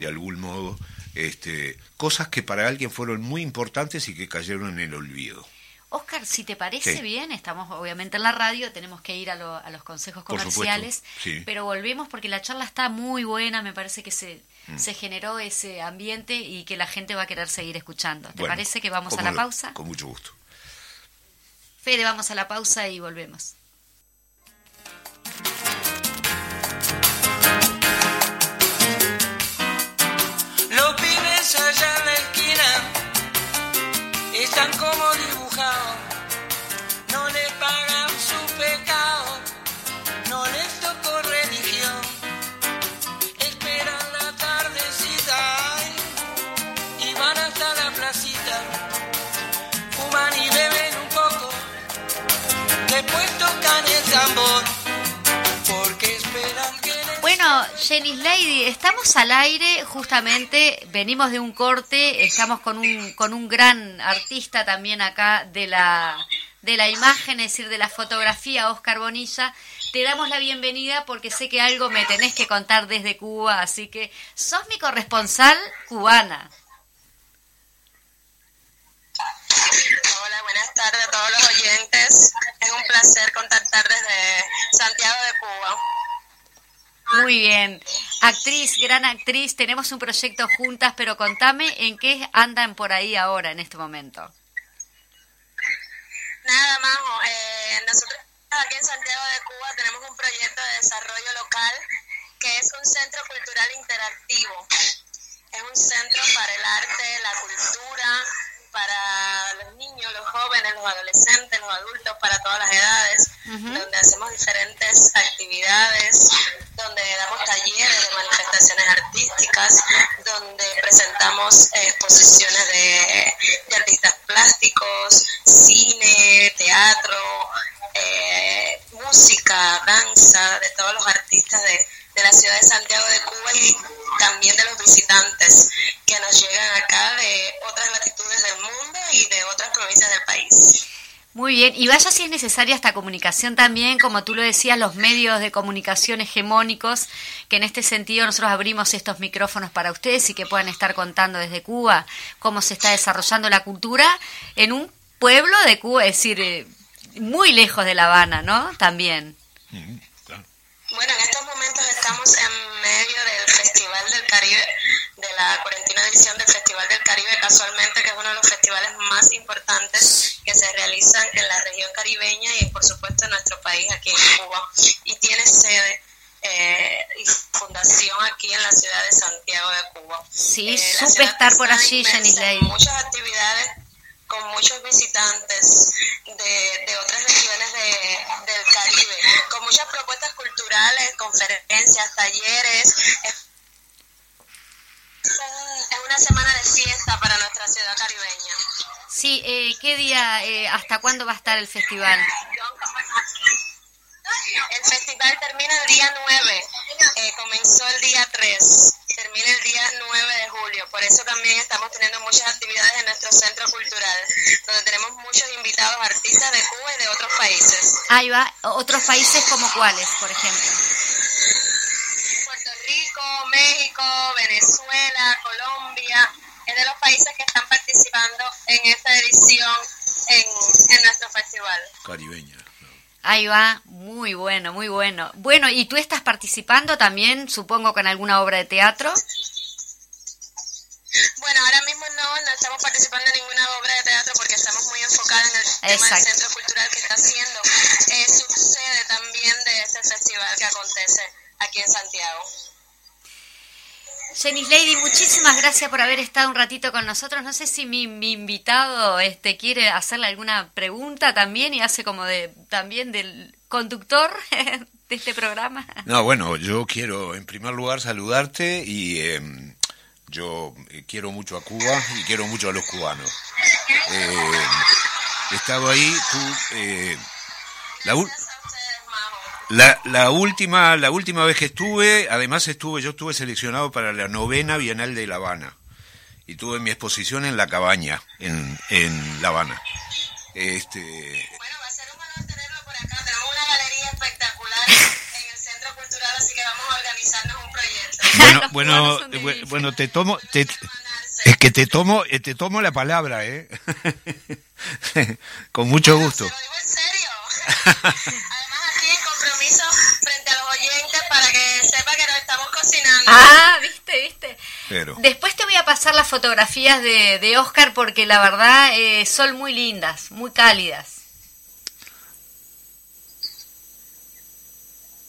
Speaker 6: de algún modo, este, cosas que para alguien fueron muy importantes y que cayeron en el olvido.
Speaker 1: Oscar, si te parece
Speaker 6: Sí.
Speaker 1: bien, estamos obviamente en la radio, tenemos que ir a, lo- a los consejos comerciales,
Speaker 6: sí.
Speaker 1: pero volvemos porque la charla está muy buena, me parece que se,
Speaker 6: Mm.
Speaker 1: se generó ese ambiente y que la gente va a querer seguir escuchando. ¿Te
Speaker 6: Bueno,
Speaker 1: parece que vamos a la pausa?
Speaker 6: Con mucho gusto.
Speaker 1: Fede, vamos a la pausa y volvemos. Bueno, Jenny Lady, estamos al aire, justamente venimos de un corte, estamos con un, con un gran artista también acá de la, de la imagen, es decir, de la fotografía, Oscar Bonilla. Te damos la bienvenida porque sé que algo me tenés que contar desde Cuba, así que sos mi corresponsal cubana.
Speaker 7: Hola, buenas tardes a todos los oyentes. Es un placer contactar desde Santiago de Cuba.
Speaker 1: Muy bien. Actriz, gran actriz, tenemos un proyecto juntas, pero contame en qué andan por ahí ahora, en este momento.
Speaker 7: Nada más, eh, nosotros aquí en Santiago de Cuba tenemos un proyecto de desarrollo local que es un centro cultural interactivo. Es un centro para el arte, la cultura, para los niños, los jóvenes, los adolescentes, los adultos, para todas las edades, donde hacemos diferentes actividades, donde damos talleres de manifestaciones artísticas, donde presentamos exposiciones de, de artistas plásticos, cine, teatro, eh, música, danza, de todos los artistas de, de la ciudad de Santiago de Cuba y también de los visitantes que nos llegan acá de otras latitudes del mundo y de otras provincias del país.
Speaker 1: Muy bien, y vaya si es necesaria esta comunicación también, como tú lo decías, los medios de comunicación hegemónicos, que en este sentido nosotros abrimos estos micrófonos para ustedes y que puedan estar contando desde Cuba cómo se está desarrollando la cultura en un pueblo de Cuba, es decir, eh, muy lejos de La Habana, ¿no? También.
Speaker 7: Bueno, en estos momentos estamos en medio del Festival del Caribe, de la 41 edición del Festival del Caribe, casualmente, que es uno de los festivales más importantes que se realizan en la región caribeña y, por supuesto, en nuestro país, aquí en Cuba. Y tiene sede eh, y fundación aquí en la ciudad de Santiago de Cuba.
Speaker 1: Sí,
Speaker 7: la
Speaker 1: supe estar por allí.
Speaker 7: Muchas actividades con muchos visitantes de, de otras regiones de- del Caribe, con muchas propuestas culturales, conferencias, talleres. Es, una semana de fiesta para nuestra ciudad caribeña.
Speaker 1: Sí, eh, ¿qué día, eh, hasta cuándo va a estar el festival?
Speaker 7: El festival termina el día 9, eh, comenzó el día 3, termina el día 9 de julio. Por eso también estamos teniendo muchas actividades en nuestro centro cultural, donde tenemos muchos invitados artistas de Cuba y de otros países.
Speaker 1: Ahí va, otros países como cuáles, por ejemplo.
Speaker 7: México, México, Venezuela, Colombia, es de los países que están participando en esta edición en, en nuestro festival.
Speaker 6: Caribeña.
Speaker 1: Ahí va, muy bueno, muy bueno. Bueno, ¿y tú estás participando también, supongo, con alguna obra de teatro?
Speaker 7: Bueno, ahora mismo no, no estamos participando en ninguna obra de teatro porque estamos muy enfocados en el tema del centro cultural que está haciendo. Eh, sucede también de este festival que acontece aquí en Santiago.
Speaker 1: Jenis Lady, muchísimas gracias por haber estado un ratito con nosotros. No sé si mi, mi invitado este, quiere hacerle alguna pregunta también y hace como de también del conductor de este programa.
Speaker 6: No, bueno, yo quiero en primer lugar saludarte y eh, yo quiero mucho a Cuba y quiero mucho a los cubanos. Eh, he estado ahí, tú, eh, la, la, la última, la última vez que estuve, además estuve, yo estuve seleccionado para la novena Bienal de La Habana y tuve mi exposición en la cabaña en, en La Habana. Este,
Speaker 7: Bueno, va a ser un honor tenerlo por acá. Tenemos una galería espectacular en el Centro Cultural, así que vamos a organizarnos un proyecto.
Speaker 6: bueno, eh, bueno, te tomo, te. Es que te tomo, eh, te tomo la palabra, ¿eh? Con mucho gusto.
Speaker 7: Se lo digo en serio. frente a los oyentes para que sepa que nos estamos cocinando.
Speaker 1: Ah, viste, viste.
Speaker 6: Pero,
Speaker 1: Después te voy a pasar las fotografías de, de Oscar porque la verdad eh, son muy lindas, muy cálidas.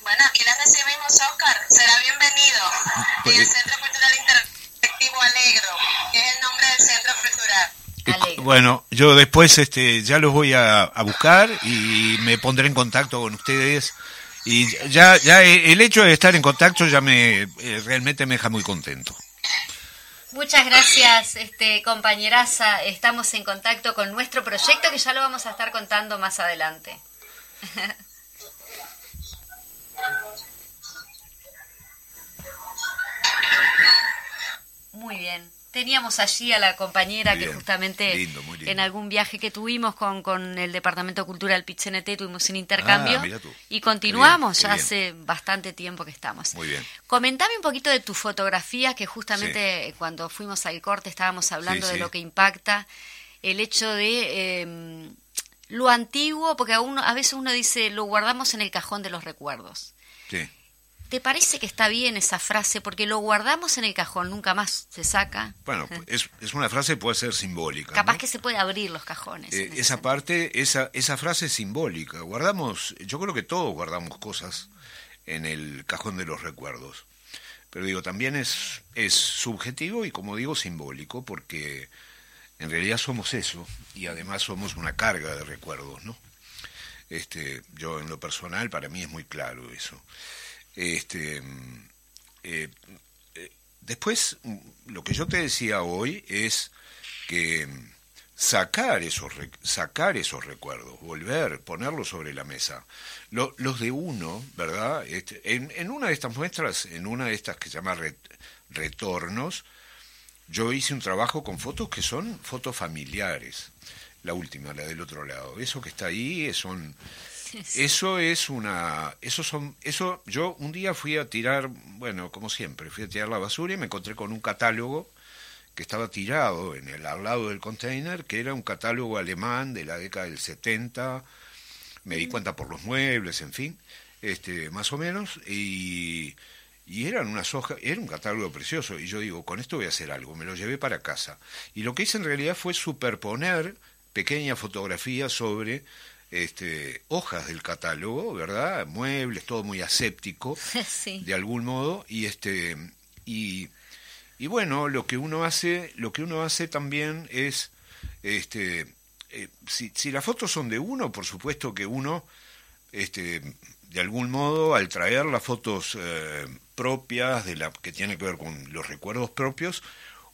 Speaker 7: Bueno, aquí las recibimos, Oscar. Será bienvenido en el Centro Cultural Interactivo Alegro, que es el nombre del Centro Cultural.
Speaker 6: eh,
Speaker 1: Alegre.
Speaker 6: bueno, yo después este, ya los voy a, a buscar y me pondré en contacto con ustedes. Y ya, ya el hecho de estar en contacto ya me eh, realmente me deja muy contento.
Speaker 1: Muchas gracias, este compañeraza. Estamos en contacto con nuestro proyecto que ya lo vamos a estar contando más adelante. Muy bien. Teníamos allí a la compañera que justamente
Speaker 6: Lindo, muy lindo.
Speaker 1: en algún viaje que tuvimos con, con el Departamento Cultural PITCNT tuvimos un intercambio
Speaker 6: Ah, tú.
Speaker 1: y continuamos, ya hace bastante tiempo que estamos.
Speaker 6: Muy bien.
Speaker 1: Comentame un poquito de tu fotografía, que justamente cuando fuimos al corte estábamos hablando
Speaker 6: Sí,
Speaker 1: de
Speaker 6: sí.
Speaker 1: lo que impacta el hecho de eh, lo antiguo, porque a, uno, a veces uno dice lo guardamos en el cajón de los recuerdos.
Speaker 6: Sí.
Speaker 1: ¿Te parece que está bien esa frase? Porque lo guardamos en el cajón, nunca más se saca.
Speaker 6: Bueno, es, es una frase que puede ser simbólica.
Speaker 1: Capaz
Speaker 6: ¿no?
Speaker 1: que se puede abrir los cajones.
Speaker 6: Eh, esa
Speaker 1: sentido.
Speaker 6: parte, esa, esa frase es simbólica. Guardamos, yo creo que todos guardamos cosas en el cajón de los recuerdos. Pero digo, también es, es subjetivo y como digo, simbólico, porque en realidad somos eso y además somos una carga de recuerdos, ¿no? Este, yo en lo personal, para mí es muy claro eso. Este, eh, eh, después, lo que yo te decía hoy es que sacar esos sacar esos recuerdos, volver, ponerlos sobre la mesa. Lo- los de uno, ¿verdad? Este, en, una de estas muestras, en una de estas que se llama re- retornos, yo hice un trabajo con fotos que son fotos familiares. La última, la del otro lado. Eso que está ahí eh, son eso es una, eso son, eso yo un día fui a tirar, bueno, como siempre, fui a tirar la basura y me encontré con un catálogo que estaba tirado en el al lado del container, que era un catálogo alemán de la década del 70, me di cuenta por los muebles, en fin, este, más o menos, y, y eran unas hojas, era un catálogo precioso, y yo digo, con esto voy a hacer algo, me lo llevé para casa. Y lo que hice en realidad fue superponer pequeñas fotografías sobre este, hojas del catálogo, ¿verdad? Muebles, todo muy aséptico,
Speaker 1: sí.
Speaker 6: de algún modo, y este, y, y bueno, lo que uno hace, lo que uno hace también es, este, eh, si, si las fotos son de uno, por supuesto que uno, este, de algún modo, al traer las fotos eh, propias, de la que tiene que ver con los recuerdos propios,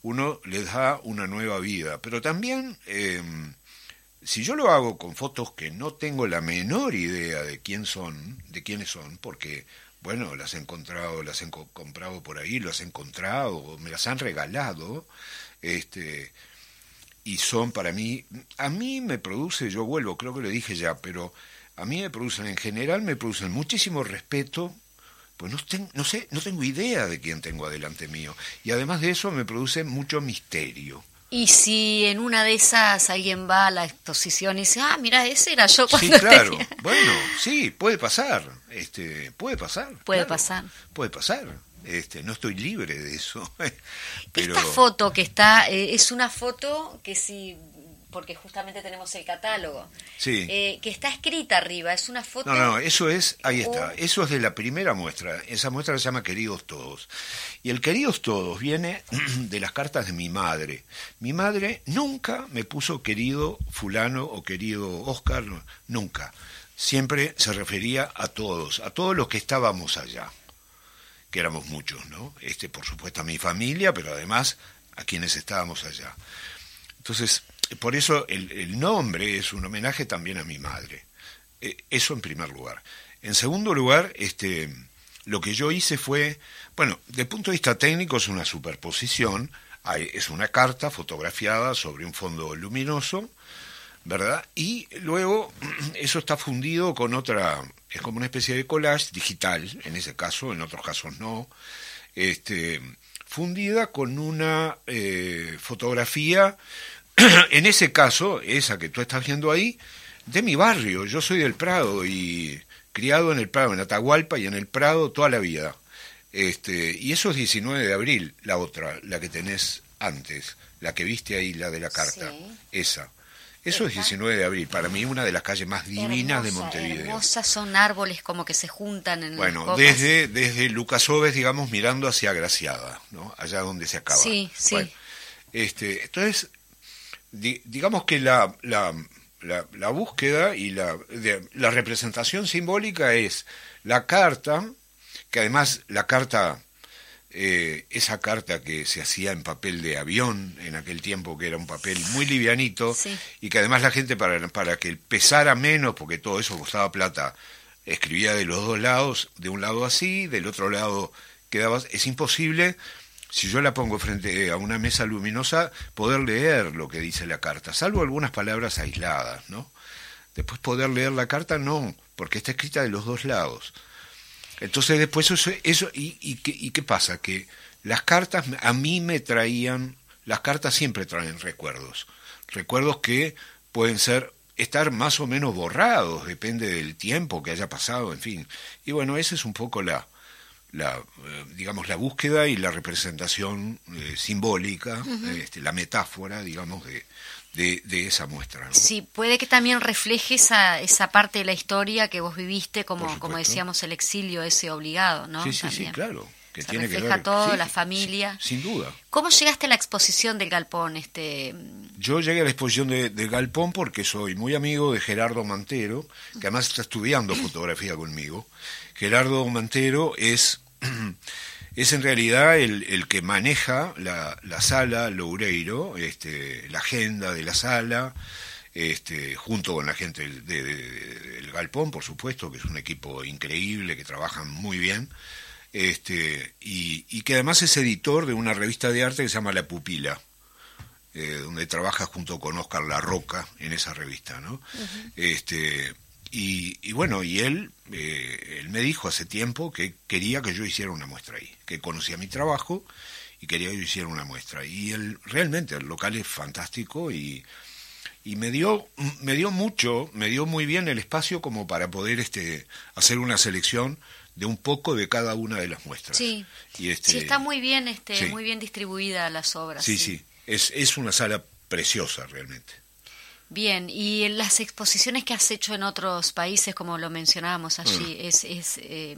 Speaker 6: uno les da una nueva vida. Pero también, eh, si yo lo hago con fotos que no tengo la menor idea de quién son, de quiénes son, porque bueno, las he encontrado, las he co- comprado por ahí, las he encontrado, me las han regalado, este, y son para mí, a mí me produce, yo vuelvo, creo que lo dije ya, pero a mí me producen, en general me producen muchísimo respeto, pues no, no sé, no tengo idea de quién tengo adelante mío. Y además de eso me produce mucho misterio.
Speaker 1: Y si en una de esas alguien va a la exposición y dice, ah, mira, ese era yo
Speaker 6: Sí,
Speaker 1: cuando
Speaker 6: claro.
Speaker 1: tenía-".
Speaker 6: Bueno, sí, puede pasar. Este, puede pasar.
Speaker 1: Puede
Speaker 6: claro,
Speaker 1: pasar.
Speaker 6: Puede pasar. Este, no estoy libre de eso. Pero
Speaker 1: Esta foto que está, eh, es una foto que si, porque justamente tenemos el catálogo,
Speaker 6: sí.
Speaker 1: eh, que está escrita arriba, es una foto...
Speaker 6: No, no, eso es, ahí está,
Speaker 1: Oh.
Speaker 6: eso es de la primera muestra, esa muestra se llama Queridos Todos. Y el Queridos Todos viene de las cartas de mi madre. Mi madre nunca me puso querido fulano o querido Oscar, nunca. Siempre se refería a todos, a todos los que estábamos allá, que éramos muchos, ¿no? Este, por supuesto, a mi familia, pero además a quienes estábamos allá. Entonces, por eso el, nombre es un homenaje también a mi madre. Eh, Eso en primer lugar. En segundo lugar, este, lo que yo hice fue, bueno, desde el punto de vista técnico es una superposición, hay- es una carta fotografiada sobre un fondo luminoso, ¿verdad? Y luego eso está fundido con otra, es como una especie de collage digital, en ese caso, en otros casos no, este, fundida con una eh, fotografía, en ese caso, esa que tú estás viendo ahí, de mi barrio. Yo soy del Prado y criado en el Prado, en Atahualpa y en el Prado toda la vida. Este, y eso es 19 de abril, la otra, la que tenés antes, la que viste ahí, la de la carta,
Speaker 1: Sí.
Speaker 6: esa. Eso es
Speaker 1: Esa.
Speaker 6: 19 de abril, para mí una de las calles más divinas de Montevideo.
Speaker 1: Hermosas son árboles como que se juntan en las
Speaker 6: Bueno,
Speaker 1: copas.
Speaker 6: desde, desde Lucas Oves, digamos, mirando hacia Graciada, ¿no? Allá donde se acaba.
Speaker 1: Sí, sí.
Speaker 6: Bueno, este, entonces, di- digamos que la, la, la, la búsqueda y la, de- la representación simbólica es la carta, que además la carta, eh, esa carta que se hacía en papel de avión en aquel tiempo, que era un papel muy livianito,
Speaker 1: Sí.
Speaker 6: y que además la gente para, para que pesara menos, porque todo eso costaba plata, escribía de los dos lados, de un lado así, del otro lado quedaba... Es imposible, si yo la pongo frente a una mesa luminosa, poder leer lo que dice la carta, salvo algunas palabras aisladas, ¿no? Después poder leer la carta, no, porque está escrita de los dos lados. Entonces después eso, eso y, y, ¿qué, ¿y qué pasa? Que las cartas a mí me traían, las cartas siempre traen recuerdos, recuerdos que pueden ser estar más o menos borrados, depende del tiempo que haya pasado, en fin. Y bueno, esa es un poco la, la eh, digamos, la búsqueda y la representación eh, simbólica, este, la metáfora, digamos, de, de, de esa muestra. ¿no?
Speaker 1: Sí, puede que también refleje esa, esa parte de la historia que vos viviste, como, como decíamos, el exilio ese obligado, ¿no?
Speaker 6: sí, sí, sí, claro. Que
Speaker 1: Se
Speaker 6: tiene que
Speaker 1: refleja
Speaker 6: ver,
Speaker 1: todo,
Speaker 6: sí,
Speaker 1: la familia.
Speaker 6: sin duda.
Speaker 1: ¿Cómo llegaste a la exposición del galpón? Este,
Speaker 6: Yo llegué a la exposición de, de Galpón porque soy muy amigo de Gerardo Mantero, que además está estudiando fotografía conmigo. Gerardo Mantero es, es en realidad el, el que maneja la, la sala Loureiro, este, la agenda de la sala, este, junto con la gente del, de- de- del Galpón, por supuesto, que es un equipo increíble, que trabajan muy bien este, y, y que además es editor de una revista de arte que se llama La Pupila, eh, donde trabaja junto con Oscar La Roca en esa revista, ¿no? este, y, y bueno, y él, eh, él me dijo hace tiempo que quería que yo hiciera una muestra ahí, que conocía mi trabajo y quería que yo hiciera una muestra. Y él, realmente el local es fantástico y, y me dio me dio mucho me dio muy bien el espacio como para poder este hacer una selección de un poco de cada una de las muestras
Speaker 1: sí,
Speaker 6: y este
Speaker 1: sí, está muy bien, este,
Speaker 6: sí.
Speaker 1: muy bien distribuida las obras.
Speaker 6: sí sí es es una sala preciosa realmente
Speaker 1: Bien, y en las exposiciones que has hecho en otros países, como lo mencionábamos allí,
Speaker 6: Mm.
Speaker 1: es, es eh,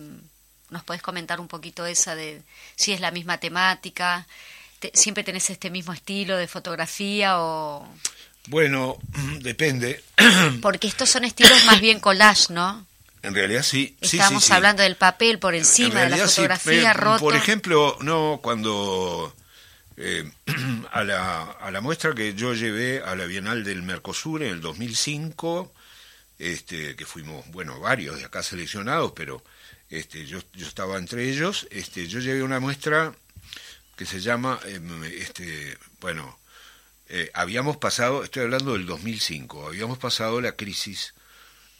Speaker 1: ¿nos podés comentar un poquito esa de si es la misma temática? Te- ¿Siempre tenés este mismo estilo de fotografía o...?
Speaker 6: bueno depende
Speaker 1: Porque estos son estilos más bien collage, ¿no?
Speaker 6: En realidad sí
Speaker 1: Estamos
Speaker 6: sí, sí.
Speaker 1: hablando del papel por
Speaker 6: En
Speaker 1: encima de la fotografía, roto.
Speaker 6: Por ejemplo, no cuando eh, a, la, a la muestra que yo llevé a la Bienal del Mercosur en el 2005, este, que fuimos, bueno, varios de acá seleccionados, pero este, yo, yo estaba entre ellos, este, yo llevé una muestra que se llama, em, este, bueno, eh, habíamos pasado, estoy hablando del 2005, habíamos pasado la crisis,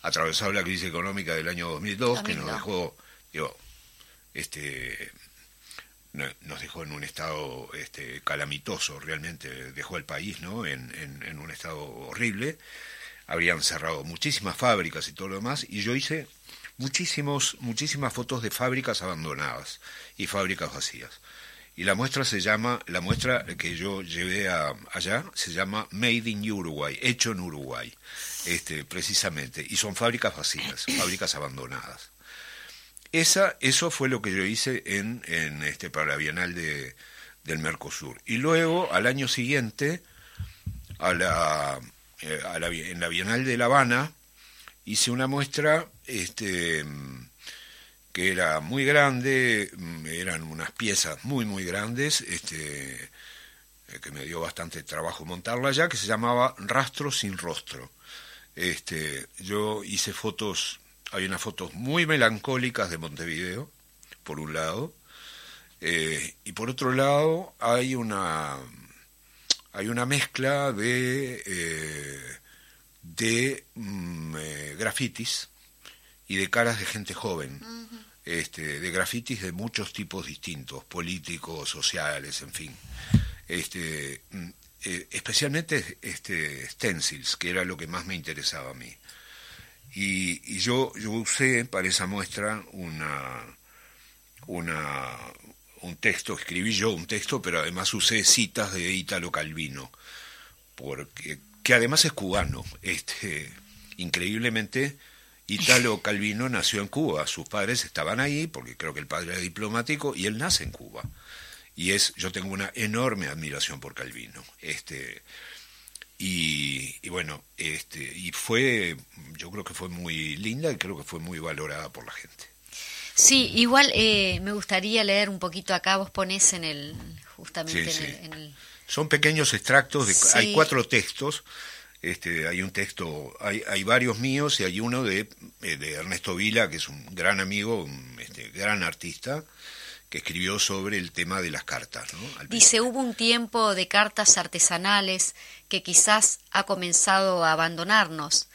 Speaker 6: atravesado la crisis económica del año 2002, que nos
Speaker 1: 2002.
Speaker 6: dejó, digo, este, no- nos dejó en un estado este, calamitoso, realmente dejó el país ¿no? en, en- en un estado horrible. Habrían cerrado muchísimas fábricas y todo lo demás, y yo hice muchísimos, muchísimas fotos de fábricas abandonadas y fábricas vacías. Y la muestra se llama, la muestra que yo llevé a- allá se llama Made in Uruguay, hecho en Uruguay, este, precisamente. Y son fábricas vacías, fábricas abandonadas. Esa, eso fue lo que yo hice en, en este, para la Bienal de, del Mercosur. Y luego, al año siguiente, a la, eh, a la en la Bienal de La Habana, hice una muestra este, que era muy grande, mm, eran unas piezas muy, muy grandes, este, eh, que me dio bastante trabajo montarla ya, que se llamaba Rastro sin Rostro. Este, yo hice fotos, hay unas fotos muy melancólicas de Montevideo, por un lado, eh, y por otro lado hay una hay una mezcla de eh, de mm, eh, grafitis y de caras de gente joven. Este, de grafitis de muchos tipos distintos políticos sociales en fin. Este mm, eh, especialmente este stencils que era lo que más me interesaba a mí. Y, y yo yo usé para esa muestra una una un texto escribí yo un texto pero además usé citas de Italo Calvino porque que además es cubano este increíblemente Italo Calvino nació en Cuba sus padres estaban ahí porque creo que el padre era diplomático y él nace en Cuba y es yo tengo una enorme admiración por Calvino este y, y bueno este y fue yo creo que fue muy linda y creo que fue muy valorada por la gente
Speaker 1: Sí, igual eh, me gustaría leer un poquito acá, vos ponés en el, justamente
Speaker 6: Sí,
Speaker 1: en,
Speaker 6: sí.
Speaker 1: El, en el-
Speaker 6: Son pequeños extractos, de,
Speaker 1: Sí.
Speaker 6: hay cuatro textos, este, hay un texto, hay, hay varios míos y hay uno de, eh, de Ernesto Vila, que es un gran amigo, un este, gran artista, que escribió sobre el tema de las cartas. ¿no?
Speaker 1: Dice, hubo un tiempo de cartas artesanales que quizás ha comenzado a abandonarnos,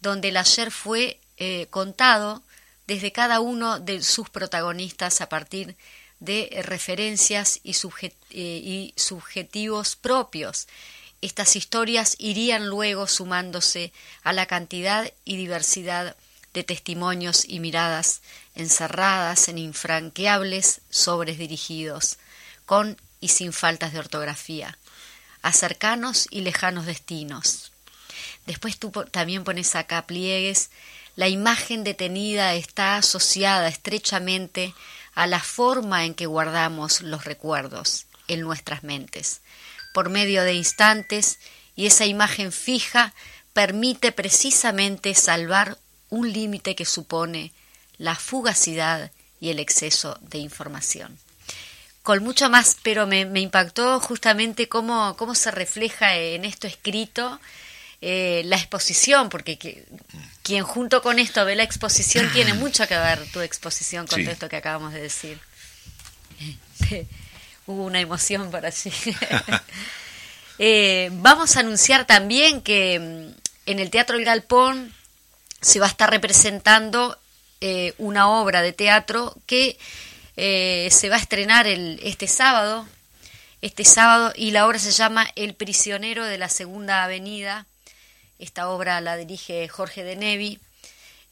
Speaker 1: donde el ayer fue eh, contado desde cada uno de sus protagonistas a partir de referencias y, eh, y subjetivos propios. Estas historias irían luego sumándose a la cantidad y diversidad de testimonios y miradas encerradas en infranqueables sobres dirigidos, con y sin faltas de ortografía, a cercanos y lejanos destinos. Después tú también pones acá pliegues. La imagen detenida está asociada estrechamente a la forma en que guardamos los recuerdos en nuestras mentes, por medio de instantes, y esa imagen fija permite precisamente salvar un límite que supone la fugacidad y el exceso de información con mucho más, pero me, me impactó justamente cómo, cómo se refleja en esto escrito eh, la exposición, porque que- quien junto con esto ve la exposición tiene mucho que ver tu exposición con
Speaker 6: Sí.
Speaker 1: todo esto que acabamos de decir. Hubo una emoción por allí. Eh, vamos a anunciar también que mm, en el Teatro El Galpón se va a estar representando eh, una obra de teatro que eh, se va a estrenar el, este sábado, este sábado, y la obra se llama El prisionero de la Segunda Avenida. Esta obra la dirige Jorge de Nevi.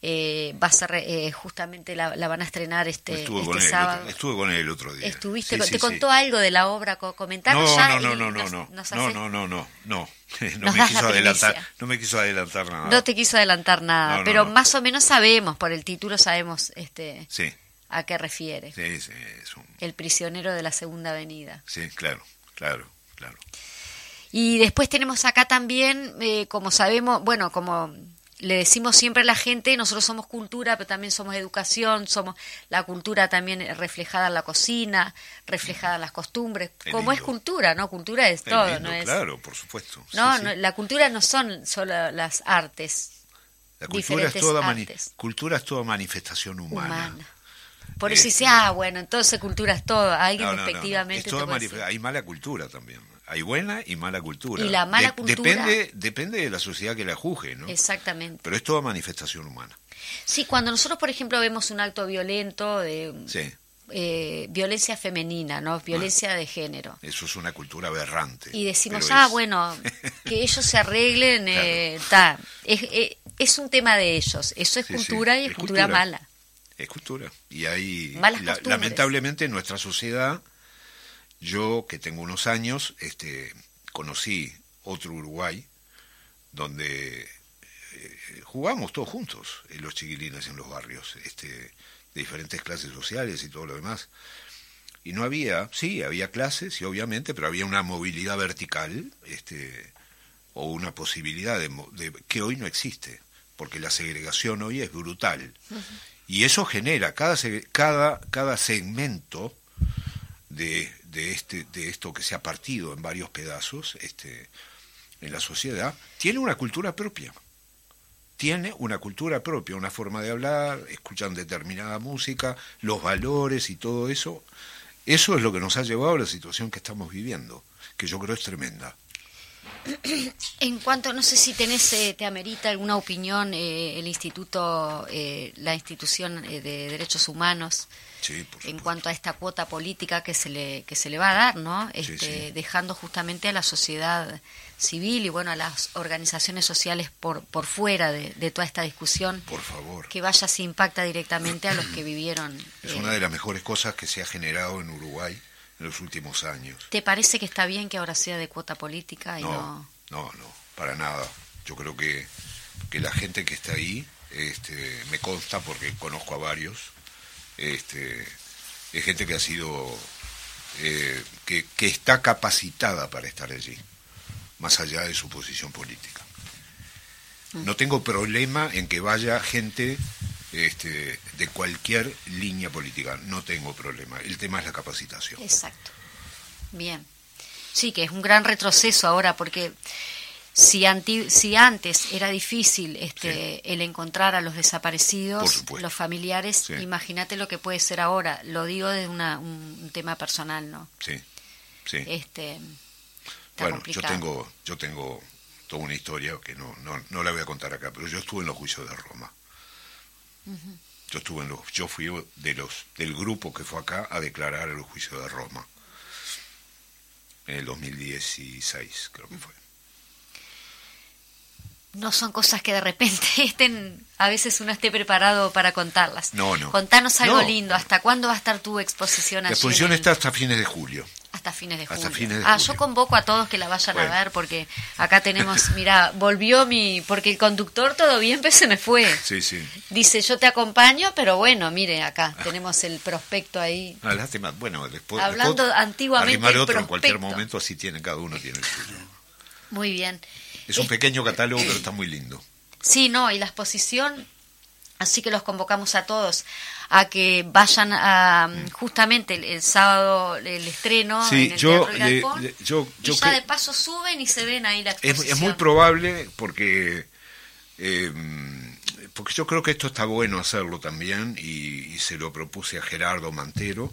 Speaker 1: Eh, va a ser eh, justamente la, la van a estrenar este,
Speaker 6: estuve,
Speaker 1: este
Speaker 6: con él, estuve con él el otro día.
Speaker 1: Estuviste,
Speaker 6: Sí,
Speaker 1: te
Speaker 6: sí.
Speaker 1: contó algo de la obra, co- comentanos
Speaker 6: No,
Speaker 1: ya
Speaker 6: no, no, no, no,
Speaker 1: nos-
Speaker 6: no,
Speaker 1: nos
Speaker 6: no, no, no, no, no, no
Speaker 1: Nos
Speaker 6: me quiso
Speaker 1: la
Speaker 6: adelantar, no me quiso adelantar nada.
Speaker 1: No te quiso adelantar nada,
Speaker 6: No,
Speaker 1: pero más o menos sabemos, por el título sabemos este
Speaker 6: Sí,
Speaker 1: a qué refiere.
Speaker 6: es un-
Speaker 1: El prisionero de la Segunda Avenida.
Speaker 6: sí, claro, claro, claro.
Speaker 1: Y después tenemos acá también, eh, como sabemos, bueno, como le decimos siempre a la gente, nosotros somos cultura, pero también somos educación, somos la cultura también reflejada en la cocina, reflejada en las costumbres,
Speaker 6: Qué
Speaker 1: como es cultura, ¿no? Cultura es todo,
Speaker 6: lindo,
Speaker 1: ¿no es?
Speaker 6: Claro, por supuesto. sí,
Speaker 1: No,
Speaker 6: sí.
Speaker 1: no, la cultura no son solo las artes
Speaker 6: La cultura es, toda
Speaker 1: artes.
Speaker 6: cultura es toda manifestación humana.
Speaker 1: Por eso dice,
Speaker 6: Este-
Speaker 1: ah, bueno, entonces cultura es todo. Alguien
Speaker 6: No, no, no, no.
Speaker 1: despectivamente
Speaker 6: Es toda
Speaker 1: te puede
Speaker 6: manif-
Speaker 1: decir.
Speaker 6: Hay mala cultura también. Hay buena y mala cultura.
Speaker 1: Y la mala cultura-
Speaker 6: Depende, depende de la sociedad que la juzgue, ¿no?
Speaker 1: Exactamente.
Speaker 6: Pero es toda manifestación humana.
Speaker 1: Sí, cuando nosotros, por ejemplo, vemos un acto violento de
Speaker 6: Sí.
Speaker 1: eh, violencia femenina, ¿no? Violencia de género.
Speaker 6: Eso es una cultura aberrante.
Speaker 1: Y decimos, ah,
Speaker 6: es-
Speaker 1: bueno, que ellos se arreglen, eh, ta. Es, eh, es un tema de ellos. Eso es
Speaker 6: Sí,
Speaker 1: cultura
Speaker 6: sí,
Speaker 1: y es cultura,
Speaker 6: cultura.
Speaker 1: mala.
Speaker 6: Es cultura. Y hay,
Speaker 1: Malas
Speaker 6: la- lamentablemente en nuestra sociedad, yo que tengo unos años, este, conocí otro Uruguay donde eh, jugamos todos juntos, eh, los chiquilines en los barrios, este, de diferentes clases sociales y todo lo demás. Y no había, sí, había clases, sí, obviamente, pero había una movilidad vertical, este, o una posibilidad de, que hoy no existe, porque la segregación hoy es brutal. Y eso genera, cada, cada, cada segmento de, de, este, de esto que se ha partido en varios pedazos este, en la sociedad, tiene una cultura propia. Tiene una cultura propia, una forma de hablar, escuchan determinada música, los valores y todo eso. Eso es lo que nos ha llevado a la situación que estamos viviendo, que yo creo es tremenda.
Speaker 1: En cuanto, no sé si tenés, eh, te amerita alguna opinión eh, el instituto, eh, la institución eh, de derechos humanos
Speaker 6: Sí,
Speaker 1: en cuanto a esta cuota política que se le que se le va a dar, ¿no? Este,
Speaker 6: sí.
Speaker 1: dejando justamente a la sociedad civil y bueno a las organizaciones sociales por por fuera de, de toda esta discusión
Speaker 6: Por favor.
Speaker 1: que vaya si impacta directamente a los que vivieron.
Speaker 6: Es
Speaker 1: eh,
Speaker 6: una de las mejores cosas que se ha generado en Uruguay en los últimos años.
Speaker 1: ¿Te parece que está bien que ahora sea de cuota política y no?
Speaker 6: No, no, no, para nada. Yo creo que, que la gente que está ahí, este, me consta porque conozco a varios, este, es gente que ha sido, eh, que, que está capacitada para estar allí, más allá de su posición política. No tengo problema en que vaya gente este, de cualquier línea política, no tengo problema. El tema es la capacitación.
Speaker 1: Exacto. Bien. Sí, que es un gran retroceso ahora porque si, anti- si antes era difícil este, el encontrar a los desaparecidos, los familiares,
Speaker 6: Sí.
Speaker 1: imagínate lo que puede ser ahora. Lo digo de una, un, tema personal, ¿no?
Speaker 6: Sí, sí.
Speaker 1: Este,
Speaker 6: Bueno,
Speaker 1: complicado.
Speaker 6: yo tengo, yo tengo toda una historia que no, no, no la voy a contar acá, pero yo estuve en los juicios de Roma. Yo estuve en los, yo fui de los, del grupo que fue acá a declarar a los juicios de Roma. En el 2016, creo que fue.
Speaker 1: No son cosas que de repente estén, a veces uno esté preparado para contarlas.
Speaker 6: No, no.
Speaker 1: Contanos algo
Speaker 6: No.
Speaker 1: lindo. ¿Hasta cuándo va a estar tu exposición
Speaker 6: La exposición
Speaker 1: el-
Speaker 6: está hasta fines de julio.
Speaker 1: Hasta fines de
Speaker 6: Hasta
Speaker 1: julio.
Speaker 6: fines de
Speaker 1: ah,
Speaker 6: julio.
Speaker 1: yo convoco a todos que la vayan
Speaker 6: Bueno.
Speaker 1: a ver porque acá tenemos, mira, volvió mi, porque el conductor todo bien, pero se me fue.
Speaker 6: Sí, sí.
Speaker 1: Dice, yo te acompaño, pero bueno, mire, acá tenemos el prospecto ahí.
Speaker 6: Ah, lástima. Bueno, después.
Speaker 1: Hablando
Speaker 6: después
Speaker 1: antiguamente
Speaker 6: otro en cualquier
Speaker 1: prospecto.
Speaker 6: momento, así tiene, cada uno tiene el suyo.
Speaker 1: Muy bien.
Speaker 6: Es un
Speaker 1: Es-
Speaker 6: pequeño catálogo, pero está muy lindo.
Speaker 1: Sí, no, y la exposición, así que los convocamos a todos a que vayan a justamente el, el sábado el estreno
Speaker 6: Sí,
Speaker 1: en el
Speaker 6: yo,
Speaker 1: Teatro El
Speaker 6: le-
Speaker 1: Galpón,
Speaker 6: le- yo, yo
Speaker 1: y ya de paso suben y se ven ahí la
Speaker 6: Es,
Speaker 1: exposición.
Speaker 6: es muy probable porque eh, porque yo creo que esto está bueno hacerlo también y, y se lo propuse a Gerardo Mantero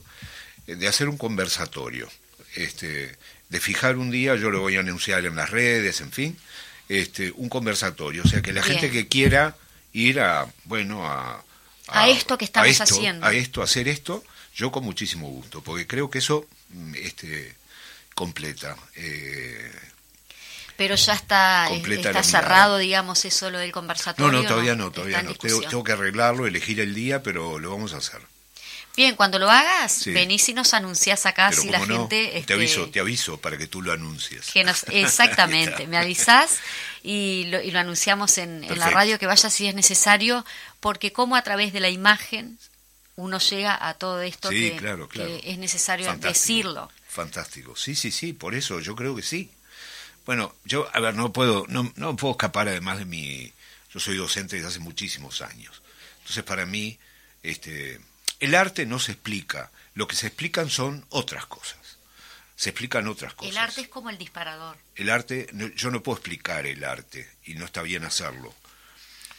Speaker 6: eh, de hacer un conversatorio este de fijar un día yo lo voy a anunciar en las redes en fin este un conversatorio o sea que la
Speaker 1: Bien.
Speaker 6: gente que quiera ir a bueno a
Speaker 1: A esto que estamos
Speaker 6: a esto,
Speaker 1: haciendo.
Speaker 6: a esto hacer esto yo con muchísimo gusto porque creo que eso mm, este completa eh,
Speaker 1: Pero ya está, eh, está cerrado, digamos, eso lo del conversatorio.
Speaker 6: No, no, todavía no, todavía no. Tengo, tengo que arreglarlo, elegir el día, pero lo vamos a hacer.
Speaker 1: Bien, cuando lo hagas,
Speaker 6: Sí.
Speaker 1: venís y nos anunciás acá
Speaker 6: pero
Speaker 1: si la
Speaker 6: no,
Speaker 1: gente...
Speaker 6: te
Speaker 1: este,
Speaker 6: aviso, te aviso para que tú lo anuncies.
Speaker 1: que nos, exactamente, me avisás y lo, y lo anunciamos en, en la radio que vaya si es necesario, porque como a través de la imagen uno llega a todo esto
Speaker 6: Sí,
Speaker 1: que,
Speaker 6: claro, claro.
Speaker 1: que es necesario
Speaker 6: Fantástico.
Speaker 1: decirlo.
Speaker 6: Fantástico. Sí, sí, sí, por eso yo creo que sí. Bueno, yo, a ver, no puedo, no, no puedo escapar además de mi, yo soy docente desde hace muchísimos años. Entonces, para mí, este, el arte no se explica. Lo que se explican son otras cosas. Se explican otras cosas.
Speaker 1: El arte es como el disparador.
Speaker 6: El arte, no- yo no puedo explicar el arte y no está bien hacerlo.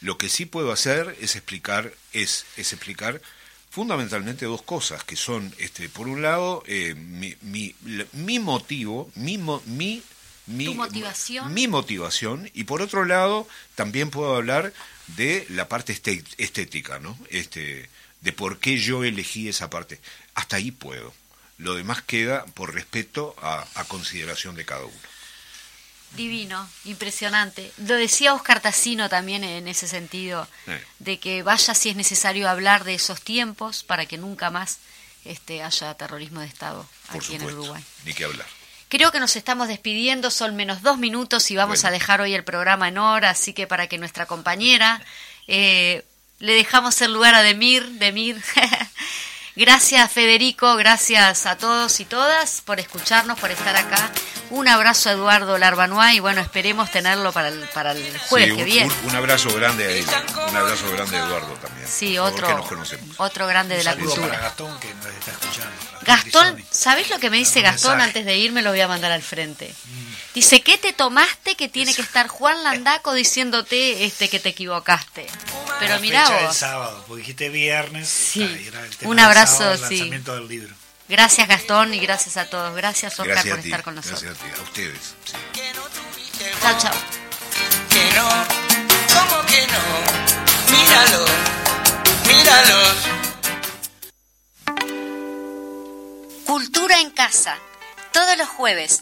Speaker 6: Lo que sí puedo hacer es explicar, es, es explicar fundamentalmente dos cosas, que son, este, por un lado, eh, mi, mi, mi motivo, mi, mo- mi, mi,
Speaker 1: motivación.
Speaker 6: mi motivación, y por otro lado, también puedo hablar de la parte estética, ¿no? Este, de por qué yo elegí esa parte. Hasta ahí puedo. Lo demás queda por respeto a, a consideración de cada uno.
Speaker 1: Divino, impresionante. Lo decía Oscar Tassino también en ese sentido,
Speaker 6: Eh.
Speaker 1: de que vaya si es necesario hablar de esos tiempos para que nunca más este, haya terrorismo de Estado
Speaker 6: Por
Speaker 1: aquí en
Speaker 6: supuesto.
Speaker 1: Uruguay.
Speaker 6: Ni que hablar.
Speaker 1: Creo que nos estamos despidiendo, son menos dos minutos y vamos
Speaker 6: Bueno.
Speaker 1: a dejar hoy el programa en hora, así que para que nuestra compañera eh, le dejamos el lugar a Demir, Demir. gracias Federico, gracias a todos y todas por escucharnos, por estar acá. Un abrazo a Eduardo Larbanua y bueno, esperemos tenerlo para el, para el jueves
Speaker 6: Sí,
Speaker 1: que
Speaker 6: un,
Speaker 1: viene.
Speaker 6: un- un abrazo grande a él. Un abrazo grande a Eduardo también.
Speaker 1: Sí, otro,
Speaker 6: que nos conocemos.
Speaker 1: otro grande de
Speaker 4: Un
Speaker 1: la
Speaker 4: saludo para
Speaker 1: cultura.
Speaker 4: Gastón que nos está escuchando.
Speaker 1: Gastón. ¿sabés lo que me dice Gastón?
Speaker 4: mensaje.
Speaker 1: Antes de irme lo voy a mandar al frente. Dice, ¿qué te tomaste que tiene que estar Juan Landaco diciéndote este que te equivocaste? Pero
Speaker 4: La del
Speaker 1: vos.
Speaker 4: sábado, porque dijiste viernes.
Speaker 1: Sí.
Speaker 4: y era el tema
Speaker 1: Un abrazo,
Speaker 4: sábado, el
Speaker 1: sí.
Speaker 4: lanzamiento del libro.
Speaker 1: Gracias Gastón y gracias a todos. Gracias Oscar
Speaker 6: Gracias
Speaker 1: por estar con nosotros.
Speaker 6: Gracias a ti, a ustedes. sí.
Speaker 1: Chao.
Speaker 3: Que no, ¿cómo que no? Míralo, míralos.
Speaker 1: Cultura en casa. Todos los jueves